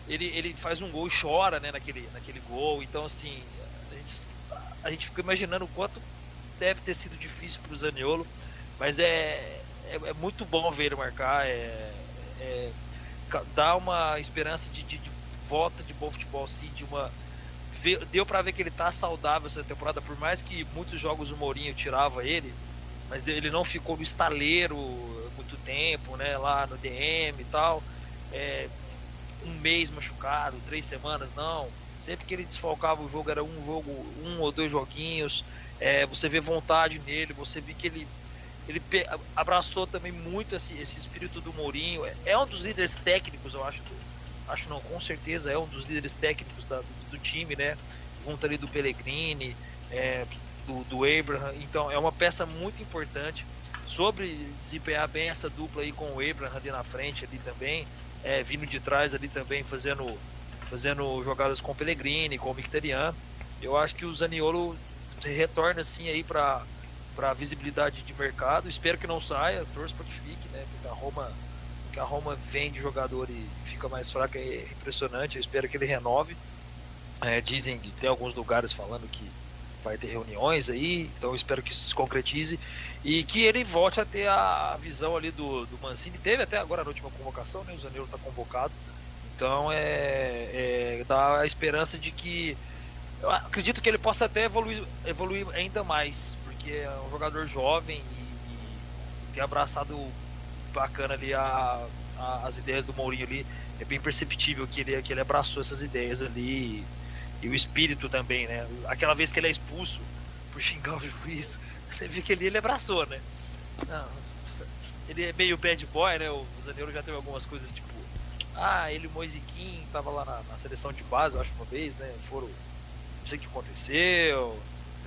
Ele, ele faz um gol e chora né, naquele, naquele gol. Então, assim, a gente, a gente fica imaginando o quanto deve ter sido difícil para o Zaniolo. Mas é, é, é, muito bom ver ele marcar. É, é, dá uma esperança de, de, de, volta de bom futebol, sim, de uma. Deu para ver que ele tá saudável essa temporada, por mais que muitos jogos o Mourinho tirava ele, mas ele não ficou no estaleiro tempo, né? Lá no DM e tal. É, um mês machucado, três semanas, não. Sempre que ele desfalcava o jogo era um jogo, um ou dois joguinhos. É, você vê vontade nele, você vê que ele ele abraçou também muito esse, esse espírito do Mourinho. É, é um dos líderes técnicos, eu acho. Acho não, com certeza é um dos líderes técnicos da, do, do, time, né? Junto ali do Pellegrini, é, do, do Abraham. Então é uma peça muito importante sobre desempenhar bem essa dupla aí com o Abraham ali na frente ali também, é, vindo de trás ali também fazendo fazendo jogadas com o Pellegrini, com o Mkhitaryan. Eu acho que o Zaniolo retorna assim aí para para visibilidade de mercado. Espero que não saia, torço para que fique, né? Porque a Roma que a Roma vende jogador e fica mais fraca é impressionante. Eu espero que ele renove. É, dizem que tem alguns lugares falando que vai ter reuniões aí, então espero que isso se concretize e que ele volte a ter a visão ali do, do Mancini. Teve até agora na última convocação, né? O Zaneiro está convocado. Então é, é dá a esperança de que eu acredito que ele possa até evoluir, evoluir ainda mais, porque é um jogador jovem e, e tem abraçado bacana ali a, a, as ideias do Mourinho ali. É bem perceptível que ele, que ele abraçou essas ideias ali e, e o espírito também, né? Aquela vez que ele é expulso por xingar o juiz, você vê que ele, ele abraçou, né? Não, ele é meio bad boy, né? O Zaneiro já teve algumas coisas tipo. Ah, ele e o Moisiquim tava lá na, na, seleção de base, eu acho, uma vez, né? Foram. Não sei o que aconteceu.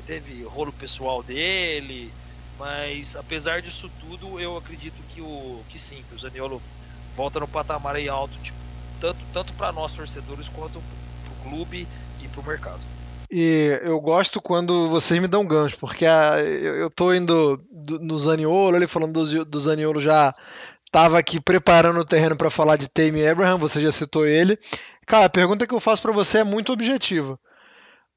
Teve rolo pessoal dele. Mas apesar disso tudo, eu acredito que o. que sim, que o Zaniolo volta no patamar aí alto, tipo, tanto, tanto para nós torcedores quanto pro clube e pro mercado. E eu gosto quando vocês me dão gancho, porque a, eu, tô indo do, no Zaniolo, ele falando do, do Zaniolo já estava aqui preparando o terreno para falar de Tame Abraham, você já citou ele. Cara, a pergunta que eu faço para você é muito objetiva.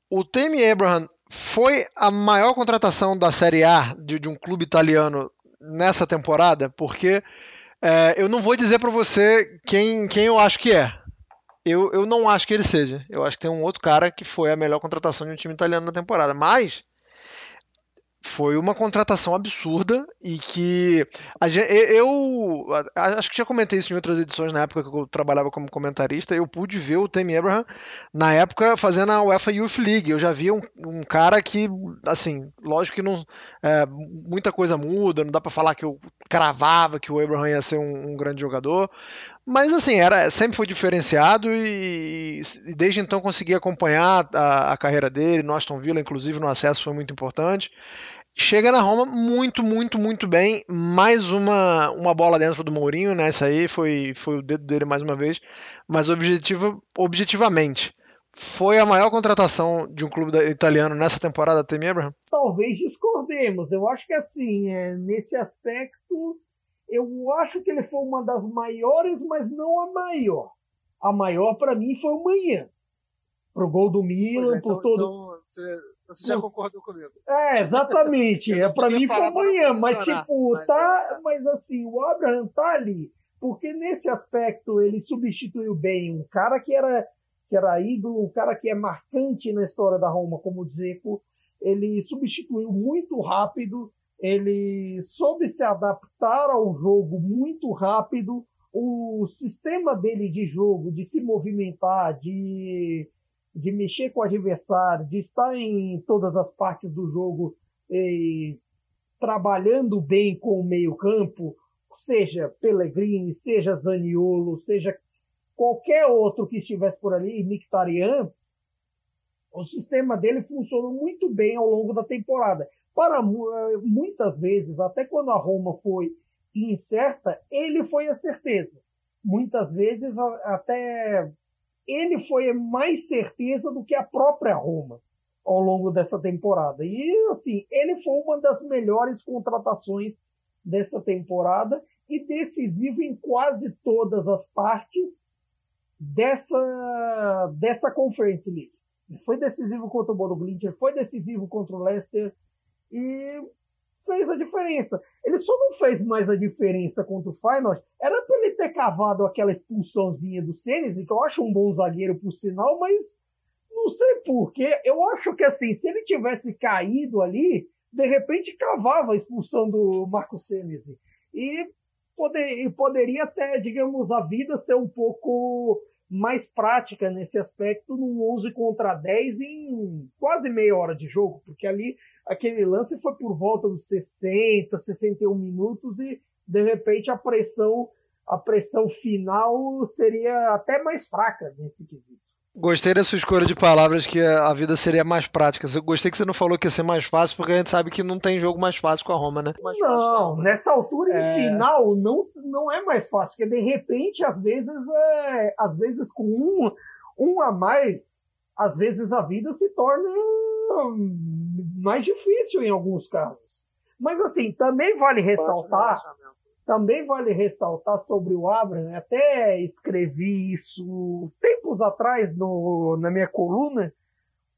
O Tame Abraham foi a maior contratação da Série A de, de um clube italiano nessa temporada? Porque é, eu não vou dizer para você quem, quem eu acho que é. Eu, eu não acho que ele seja. Eu acho que tem um outro cara que foi a melhor contratação de um time italiano na temporada. Mas foi uma contratação absurda e que gente, eu acho que já comentei isso em outras edições na época que eu trabalhava como comentarista. Eu pude ver o Tammy Abraham na época fazendo a UEFA Youth League. Eu já via um, um cara que, assim, lógico que não é, muita coisa muda, não dá para falar que eu cravava que o Abraham ia ser um, um grande jogador, mas assim, era, sempre foi diferenciado e, e desde então consegui acompanhar a, a, carreira dele, no Aston Villa, inclusive no acesso foi muito importante. Chega na Roma muito, muito, muito bem. Mais uma, uma bola dentro do Mourinho, né? Essa aí foi, foi o dedo dele mais uma vez. Mas objetiva, objetivamente, foi a maior contratação de um clube italiano nessa temporada, Temi Abraham? Talvez discordemos. Eu acho que assim, é, nesse aspecto, eu acho que ele foi uma das maiores, mas não a maior. A maior para mim foi o Manhã. Pro gol do Milan, é, então, por todo. Então, você você já concordou comigo. É, exatamente. é, para mim foi amanhã, mas tipo, mas tá. É... Mas assim, o Abraham tá ali. Porque nesse aspecto ele substituiu bem um cara que era, que era ídolo, um cara que é marcante na história da Roma, como o Zeco. Ele substituiu muito rápido, ele soube se adaptar ao jogo muito rápido. O sistema dele de jogo, de se movimentar, de de mexer com o adversário, de estar em todas as partes do jogo e, trabalhando bem com o meio-campo, seja Pellegrini, seja Zaniolo, seja qualquer outro que estivesse por ali, Mkhitaryan, o sistema dele funcionou muito bem ao longo da temporada. Para muitas vezes, até quando a Roma foi incerta, ele foi a certeza. Muitas vezes até ele foi mais certeza do que a própria Roma ao longo dessa temporada. E assim, ele foi uma das melhores contratações dessa temporada e decisivo em quase todas as partes dessa dessa Conference League. Foi decisivo contra o Borussia, foi decisivo contra o Leicester e fez a diferença. Ele só não fez mais a diferença contra o Feyenoord. Era para ele ter cavado aquela expulsãozinha do Senesi, que eu acho um bom zagueiro por sinal, mas não sei porquê. Eu acho que assim, se ele tivesse caído ali, de repente cavava a expulsão do Marco Senesi. E, poder, e poderia até, digamos, a vida ser um pouco mais prática nesse aspecto num 11 contra 10 em quase meia hora de jogo, porque ali aquele lance foi por volta dos 60, 61 minutos e de repente a pressão a pressão final seria até mais fraca nesse quesito. Gostei da sua escolha de palavras que a vida seria mais prática. Eu gostei que você não falou que ia ser mais fácil, porque a gente sabe que não tem jogo mais fácil com a Roma, né? Não, nessa altura é... final não, não é mais fácil, porque de repente, às vezes, é, às vezes com um, um a mais, às vezes a vida se torna mais difícil em alguns casos. Mas assim, também vale ressaltar, também vale ressaltar sobre o Abraham, até escrevi isso tempos atrás no, na minha coluna,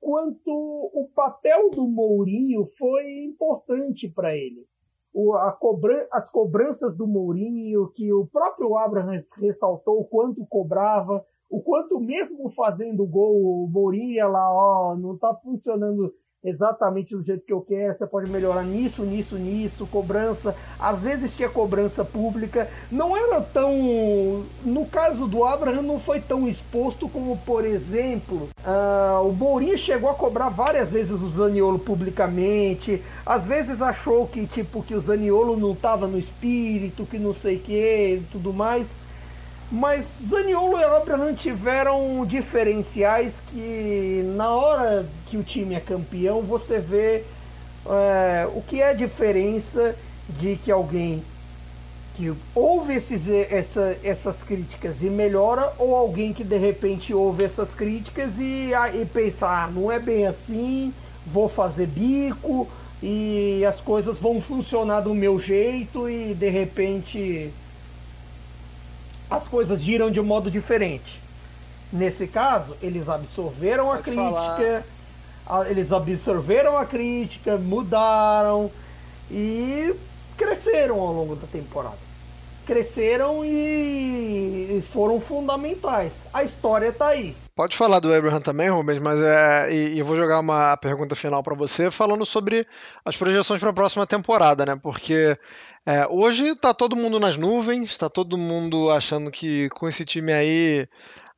quanto o papel do Mourinho foi importante para ele. O, cobran as cobranças do Mourinho, que o próprio Abraham ressaltou o quanto cobrava, o quanto mesmo fazendo gol, o Mourinho ia lá, ó, não tá funcionando exatamente do jeito que eu quero, você pode melhorar nisso, nisso, nisso, cobrança. Às vezes tinha cobrança pública, não era tão. No caso do Abraham, não foi tão exposto como, por exemplo, uh, o Mourinho chegou a cobrar várias vezes o Zaniolo publicamente, às vezes achou que, tipo, que o Zaniolo não estava no espírito, que não sei o que e tudo mais. Mas Zaniolo e Abraham tiveram diferenciais que na hora que o time é campeão você vê é, o que é a diferença de que alguém que ouve esses, essa, essas críticas e melhora ou alguém que de repente ouve essas críticas e, e pensa, ah, não é bem assim, vou fazer bico e as coisas vão funcionar do meu jeito e de repente as coisas giram de um modo diferente. Nesse caso, eles absorveram Pode a crítica, falar. eles absorveram a crítica, mudaram e cresceram ao longo da temporada. Cresceram e foram fundamentais. A história está aí. Pode falar do Abraham também, Rubens, mas é, e, e eu vou jogar uma pergunta final para você falando sobre as projeções para a próxima temporada, né? Porque é, hoje está todo mundo nas nuvens, está todo mundo achando que com esse time aí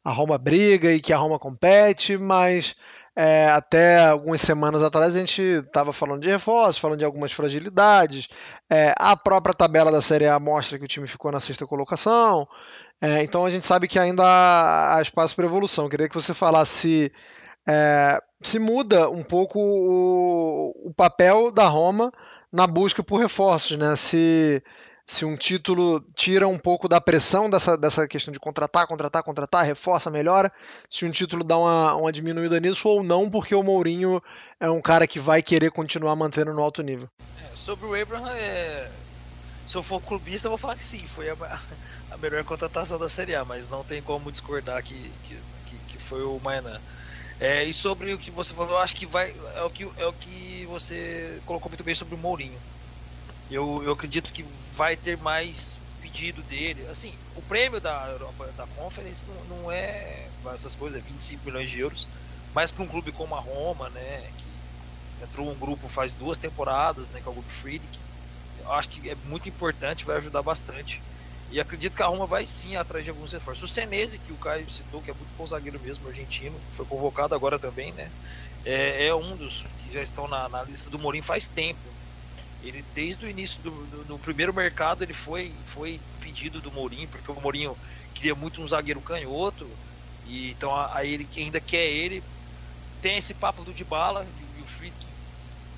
a Roma briga e que a Roma compete, mas é, até algumas semanas atrás a gente estava falando de reforços, falando de algumas fragilidades. É, a própria tabela da Série A mostra que o time ficou na sexta colocação. É, então a gente sabe que ainda há espaço para evolução. Eu queria que você falasse é, se muda um pouco o, o, papel da Roma na busca por reforços, né? Se, se um título tira um pouco da pressão dessa, dessa questão de contratar, contratar, contratar, reforça, melhora, se um título dá uma, uma diminuída nisso ou não, porque o Mourinho é um cara que vai querer continuar mantendo no alto nível. É, sobre o Abraham, é... se eu for clubista, eu vou falar que sim, foi a a melhor contratação da Série A, mas não tem como discordar que, que, que foi o Mainan. É, e sobre o que você falou, eu acho que vai é o que, é o que você colocou muito bem sobre o Mourinho. Eu, eu acredito que vai ter mais pedido dele. Assim, o prêmio da Europa, da Conference não, não é essas coisas, é 25 milhões de euros, mas para um clube como a Roma, né, que entrou um grupo faz duas temporadas, né, que é o grupo Friedrich, eu acho que é muito importante, vai ajudar bastante. E acredito que a Roma vai sim atrás de alguns reforços. O Senese, que o Caio citou, que é muito bom zagueiro mesmo, argentino, foi convocado agora também, né? É, é um dos que já estão na, na, lista do Mourinho faz tempo. Ele, desde o início do, do, do, primeiro mercado, ele foi, foi pedido do Mourinho, porque o Mourinho queria muito um zagueiro canhoto, e então aí ele ainda quer ele. Tem esse papo do Dybala, e o Frick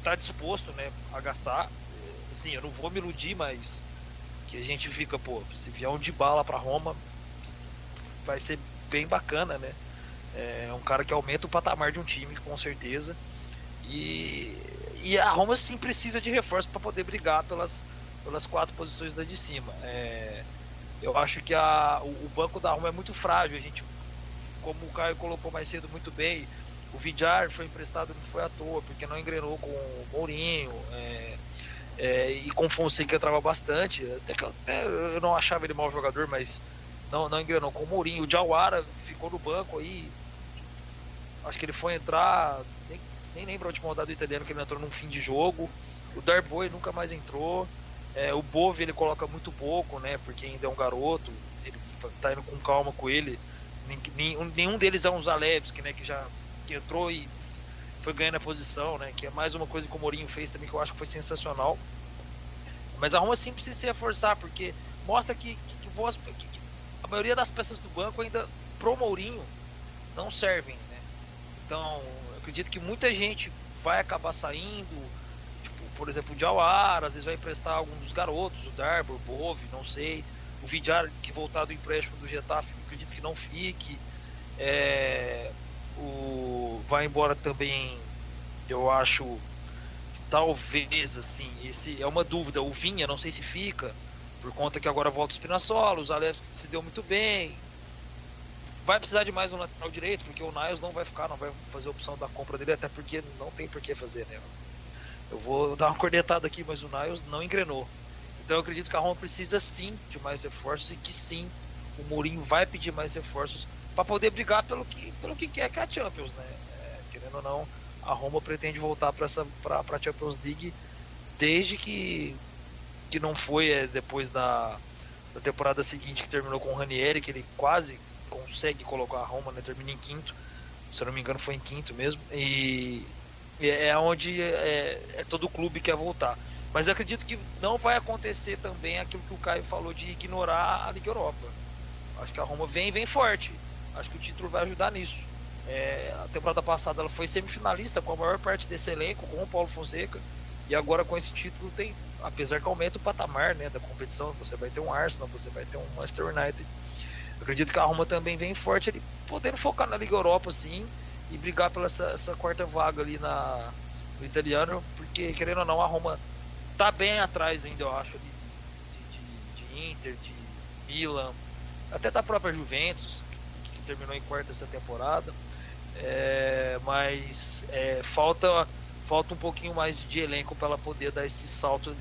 tá disposto né, a gastar. Assim, eu não vou me iludir, mas que a gente fica, pô, se vier um de bala para Roma, vai ser bem bacana, né? É um cara que aumenta o patamar de um time, com certeza. E, e a Roma sim precisa de reforço para poder brigar pelas, pelas quatro posições da de cima. É, eu acho que a, o, banco da Roma é muito frágil. A gente, como o Caio colocou mais cedo muito bem, o Vidjar foi emprestado não foi à toa, porque não engrenou com o Mourinho. É, é, e com o Fonseca entrava bastante. Até que eu, é, eu não achava ele mau jogador, mas não, não engrenou. Com o Mourinho, o Jawara ficou no banco aí. Acho que ele foi entrar. Nem, nem lembro a última rodada do italiano que ele entrou num fim de jogo. O Darboy nunca mais entrou. É, o Bove ele coloca muito pouco, né? Porque ainda é um garoto. Ele tá indo com calma com ele. Nenhum, deles é um Zalewski, né? Que já que entrou e foi ganhando a posição, né? Que é mais uma coisa que o Mourinho fez também que eu acho que foi sensacional. Mas a Roma sim precisa se reforçar, porque mostra que, que, que, que a maioria das peças do banco ainda pro Mourinho não servem, né? Então, acredito que muita gente vai acabar saindo, tipo, por exemplo, o Jawar, às vezes vai emprestar algum dos garotos, o Darbo, o Bove, não sei. O Vidjar, que voltar do empréstimo do Getafe, acredito que não fique. É, o vai embora também, eu acho talvez assim, esse é uma dúvida, o Vinha, não sei se fica, por conta que agora volta o Spinazzola, o Zalewski se deu muito bem. Vai precisar de mais um lateral direito, porque o Niles não vai ficar, não vai fazer a opção da compra dele, até porque não tem por que fazer, né? Eu vou dar uma cornetada aqui, mas o Niles não engrenou. Então eu acredito que a Roma precisa sim de mais reforços e que sim, o Mourinho vai pedir mais reforços para poder brigar pelo que, pelo que quer que é a Champions, né? É, querendo ou não, a Roma pretende voltar para essa para a Champions League desde que que não foi é, depois da, da temporada seguinte que terminou com o Ranieri, que ele quase consegue colocar a Roma, né? Termina em quinto, se eu não me engano foi em quinto mesmo, e, é onde é, é todo clube quer voltar. Mas acredito que não vai acontecer também aquilo que o Caio falou de ignorar a Liga Europa. Acho que a Roma vem vem forte. Acho que o título vai ajudar nisso. É, a temporada passada ela foi semifinalista com a maior parte desse elenco, com o Paulo Fonseca. E agora com esse título tem, apesar que aumenta o patamar né, da competição, você vai ter um Arsenal, você vai ter um Manchester United. Acredito que a Roma também vem forte ali, podendo focar na Liga Europa assim e brigar pela essa, essa quarta vaga ali na, no italiano, porque querendo ou não, a Roma tá bem atrás ainda, eu acho, de, de, de, Inter, de Milan, até da própria Juventus, que, que terminou em quarta essa temporada. É, mas é, falta falta um pouquinho mais de elenco para ela poder dar esse salto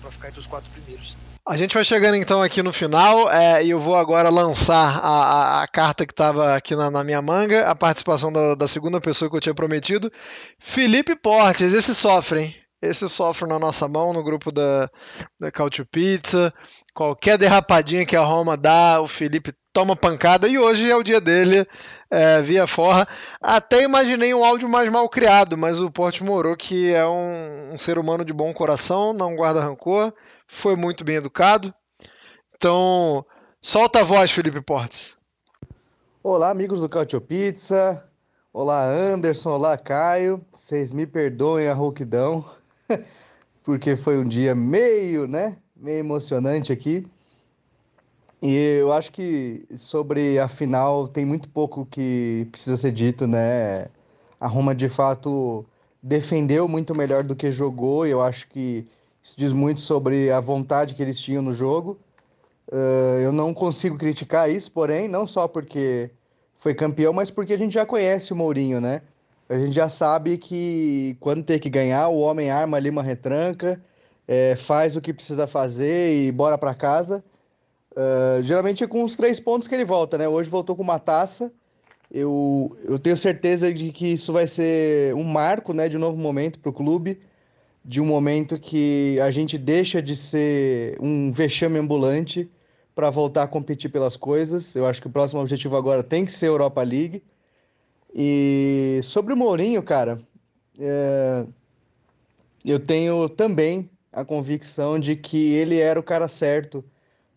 para ficar entre os quatro primeiros. A gente vai chegando então aqui no final é, e eu vou agora lançar a, a, a carta que estava aqui na, na, minha manga, a participação da, da, segunda pessoa que eu tinha prometido. Felipe Portes, esse sofre, hein? Esse sofre na nossa mão, no grupo da, da Cautio Pizza. Qualquer derrapadinha que a Roma dá, o Felipe toma pancada e hoje é o dia dele é, via forra. Até imaginei um áudio mais mal criado, mas o Porte morou que é um, um, ser humano de bom coração, não guarda rancor, foi muito bem educado. Então, solta a voz, Felipe Portes. Olá, amigos do Cautio Pizza. Olá, Anderson. Olá, Caio. Vocês me perdoem a rouquidão, porque foi um dia meio, né? Meio emocionante aqui. E eu acho que sobre a final tem muito pouco que precisa ser dito, né? A Roma de fato defendeu muito melhor do que jogou, eu acho que isso diz muito sobre a vontade que eles tinham no jogo. Uh, eu não consigo criticar isso, porém, não só porque foi campeão, mas porque a gente já conhece o Mourinho, né? A gente já sabe que quando tem que ganhar, o homem arma ali uma retranca, é, faz o que precisa fazer e bora para casa. Uh, geralmente é com os três pontos que ele volta, né? Hoje voltou com uma taça. Eu, eu tenho certeza de que isso vai ser um marco, né, de um novo momento para o clube, de um momento que a gente deixa de ser um vexame ambulante para voltar a competir pelas coisas. Eu acho que o próximo objetivo agora tem que ser a Europa League. E sobre o Mourinho, cara, é... eu tenho também a convicção de que ele era o cara certo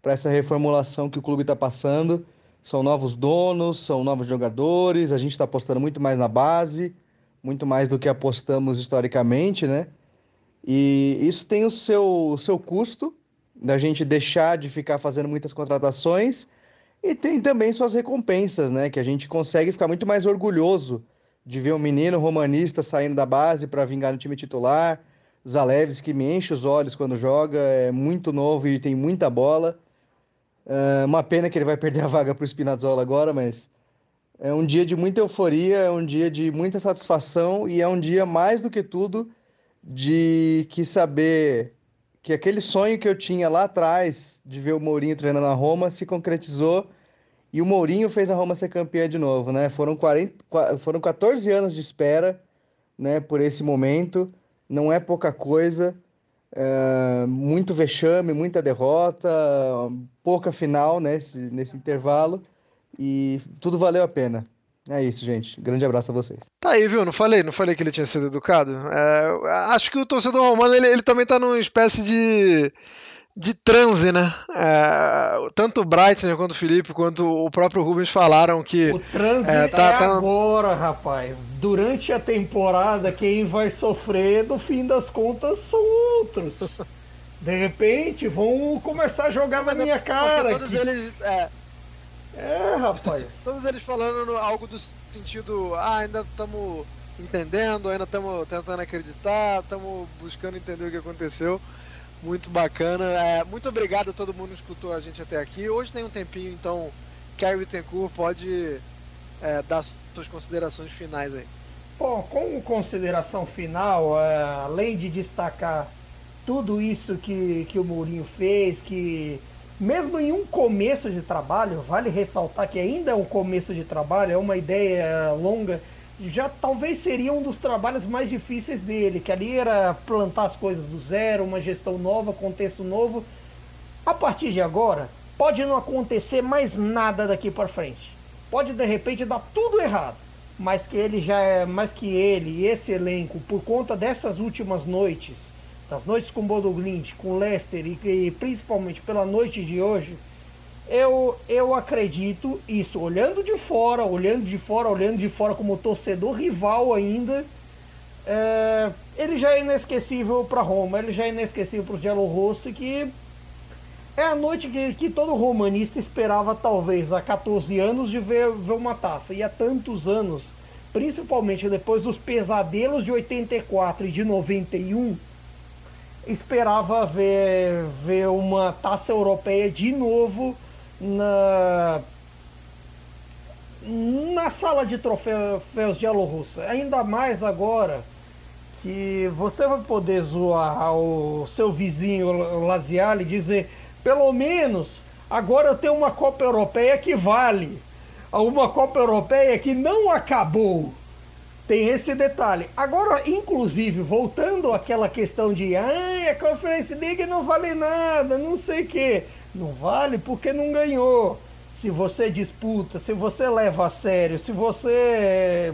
para essa reformulação que o clube está passando. São novos donos, são novos jogadores, a gente está apostando muito mais na base, muito mais do que apostamos historicamente, né? E isso tem o seu, o seu custo, da gente deixar de ficar fazendo muitas contratações, e tem também suas recompensas, né? Que a gente consegue ficar muito mais orgulhoso de ver um menino romanista saindo da base para vingar no time titular, Zaleves que me enche os olhos quando joga, é muito novo e tem muita bola. É uma pena que ele vai perder a vaga para o Spinazzola agora, mas é um dia de muita euforia, é um dia de muita satisfação e é um dia, mais do que tudo, de que saber que aquele sonho que eu tinha lá atrás de ver o Mourinho treinando na Roma se concretizou e o Mourinho fez a Roma ser campeã de novo, né? Foram, 40, foram 14 anos de espera né, por esse momento, não é pouca coisa. É, muito vexame, muita derrota, pouca final nesse, nesse intervalo e tudo valeu a pena. É isso, gente. Grande abraço a vocês. Tá aí, viu? Não falei, não falei que ele tinha sido educado. É, acho que o torcedor romano ele, ele também tá numa espécie de de transe, né? É, tanto o Brighton quanto o Felipe, quanto o próprio Rubens falaram que. O transe é, tá, é tá... agora, rapaz. Durante a temporada, quem vai sofrer, no fim das contas, são outros. De repente, vão começar a jogar na minha cara. Todos eles. É... é, rapaz. todos eles falando algo do sentido. Ah, ainda estamos entendendo, ainda estamos tentando acreditar, estamos buscando entender o que aconteceu. Muito bacana. É, muito obrigado a todo mundo que escutou a gente até aqui. Hoje tem um tempinho, então Caio Bittencourt pode é, dar suas considerações finais aí. Bom, com consideração final, é, além de destacar tudo isso que, que o Mourinho fez, que mesmo em um começo de trabalho, vale ressaltar que ainda é um começo de trabalho, é uma ideia longa, já talvez seria um dos trabalhos mais difíceis dele, que ali era plantar as coisas do zero, uma gestão nova, contexto novo. A partir de agora, pode não acontecer mais nada daqui para frente. Pode de repente dar tudo errado, mas que ele já é, mais que ele e esse elenco, por conta dessas últimas noites, das noites com Bodo Glint, com Leicester e, e principalmente pela noite de hoje, eu, eu acredito isso, olhando de fora, olhando de fora, olhando de fora como torcedor rival ainda, é, ele já é inesquecível para Roma, ele já é inesquecível para o Gelo Rossi, que é a noite que, que todo romanista esperava, talvez, há 14 anos, de ver, ver uma taça. E há tantos anos, principalmente depois dos pesadelos de 84 e de 91, esperava ver, ver uma taça europeia de novo na, na sala de troféus de Russa. Ainda mais agora que você vai poder zoar o seu vizinho Laziale e dizer, pelo menos agora eu tenho uma Copa Europeia que vale. Uma Copa Europeia que não acabou. Tem esse detalhe. Agora, inclusive, voltando àquela questão de ah, a Conference League não vale nada, não sei o quê. Não vale porque não ganhou. Se você disputa, se você leva a sério, se você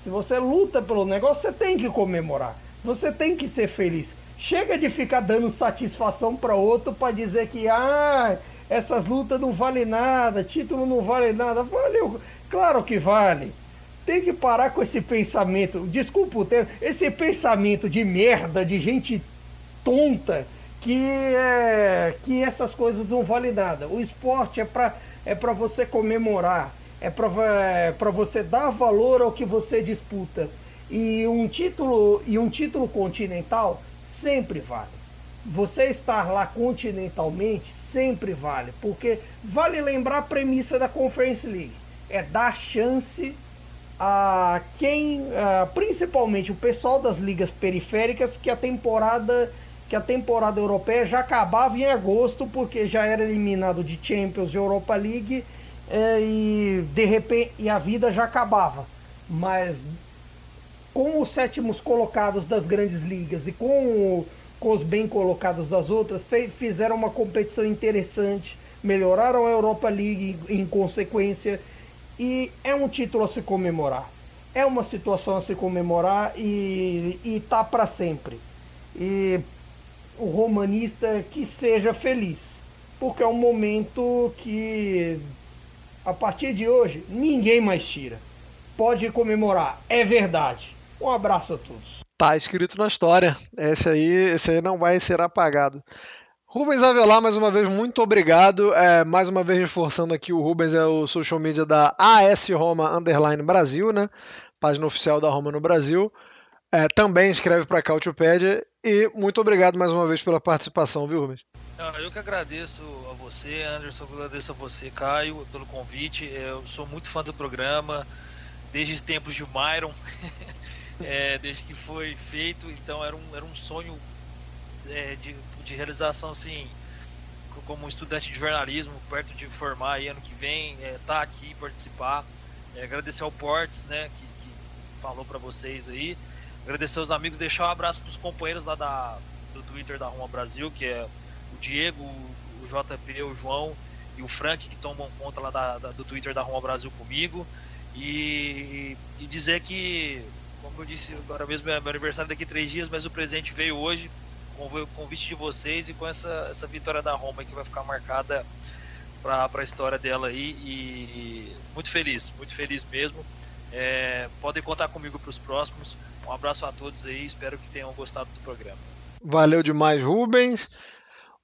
se você luta pelo negócio, você tem que comemorar. Você tem que ser feliz. Chega de ficar dando satisfação para outro para dizer que ah, essas lutas não valem nada, título não vale nada. Valeu, claro que vale. Tem que parar com esse pensamento. Desculpa o termo, esse pensamento de merda, de gente tonta que, é, que essas coisas não valem nada. O esporte é para é pra você comemorar, é para é você dar valor ao que você disputa. E um título e um título continental sempre vale. Você estar lá continentalmente sempre vale, porque vale lembrar a premissa da Conference League, é dar chance a quem, principalmente o pessoal das ligas periféricas, que a temporada que a temporada europeia já acabava em agosto, porque já era eliminado de Champions e Europa League é, e de repente e a vida já acabava. Mas com os sétimos colocados das grandes ligas e com, com os bem colocados das outras, fizeram uma competição interessante, melhoraram a Europa League em, em consequência, e é um título a se comemorar. É uma situação a se comemorar e, e tá para sempre. E o romanista que seja feliz, porque é um momento que a partir de hoje ninguém mais tira. Pode comemorar, é verdade. Um abraço a todos. Tá escrito na história. Esse aí, esse aí não vai ser apagado. Rubens Avelar, mais uma vez, muito obrigado. É, mais uma vez reforçando aqui, o Rubens é o social media da AS Roma Underline Brasil, né? Página oficial da Roma no Brasil. É, também escreve para a Cautiopédia e muito obrigado mais uma vez pela participação, viu, Rubens? Eu que agradeço a você, Anderson, agradeço a você, Caio, pelo convite. Eu sou muito fã do programa, desde os tempos de Myron, é, desde que foi feito, então era um, era um sonho é, de, de realização, assim, como estudante de jornalismo, perto de formar aí ano que vem, é, tá aqui, participar. É, agradecer ao Portes, né, que, que falou para vocês aí. Agradecer aos amigos, deixar um abraço para os companheiros lá da, do Twitter da Roma Brasil, que é o Diego, o JP, o João e o Frank, que tomam conta lá da, da, do Twitter da Roma Brasil comigo. E, e, dizer que, como eu disse, agora mesmo é meu aniversário daqui a três dias, mas o presente veio hoje, com o convite de vocês e com essa, essa vitória da Roma que vai ficar marcada para a história dela aí. E muito feliz, muito feliz mesmo. É, podem contar comigo para os próximos. Um abraço a todos aí, espero que tenham gostado do programa. Valeu demais, Rubens.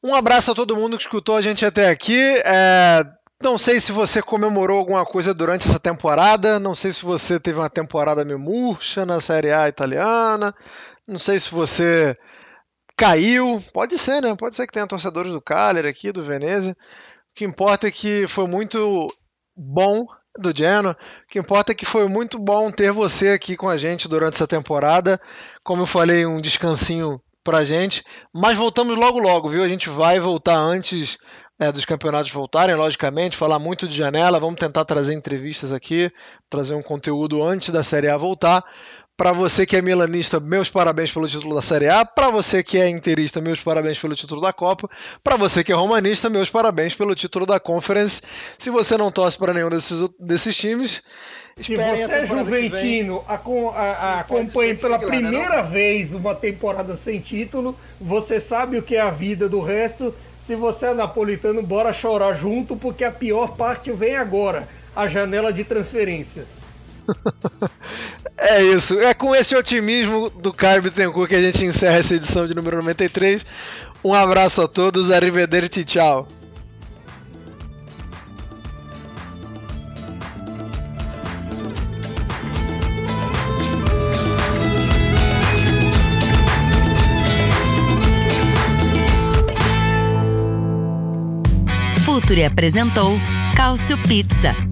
Um abraço a todo mundo que escutou a gente até aqui. É... Não sei se você comemorou alguma coisa durante essa temporada. Não sei se você teve uma temporada meio murcha na Série A italiana. Não sei se você caiu. Pode ser, né? Pode ser que tenha torcedores do Cagliari aqui, do Veneza. O que importa é que foi muito bom do Geno. O que importa é que foi muito bom ter você aqui com a gente durante essa temporada. Como eu falei, um descansinho pra gente. Mas voltamos logo logo, viu? A gente vai voltar antes é, dos campeonatos voltarem, logicamente, falar muito de janela. Vamos tentar trazer entrevistas aqui, trazer um conteúdo antes da Série A voltar. Para você que é milanista, meus parabéns pelo título da Série A. Para você que é interista, meus parabéns pelo título da Copa. Para você que é romanista, meus parabéns pelo título da Conference. Se você não torce para nenhum desses, desses times, se você é juventino, a, a, acompanhe pela né, primeira vez uma temporada sem título, você sabe o que é a vida do resto. Se você é napolitano, bora chorar junto, porque a pior parte vem agora a janela de transferências. é isso. É com esse otimismo do Caio Bittencourt que a gente encerra essa edição de número 93. Um abraço a todos, arrivederci, tchau. Futuri apresentou Cálcio Pizza.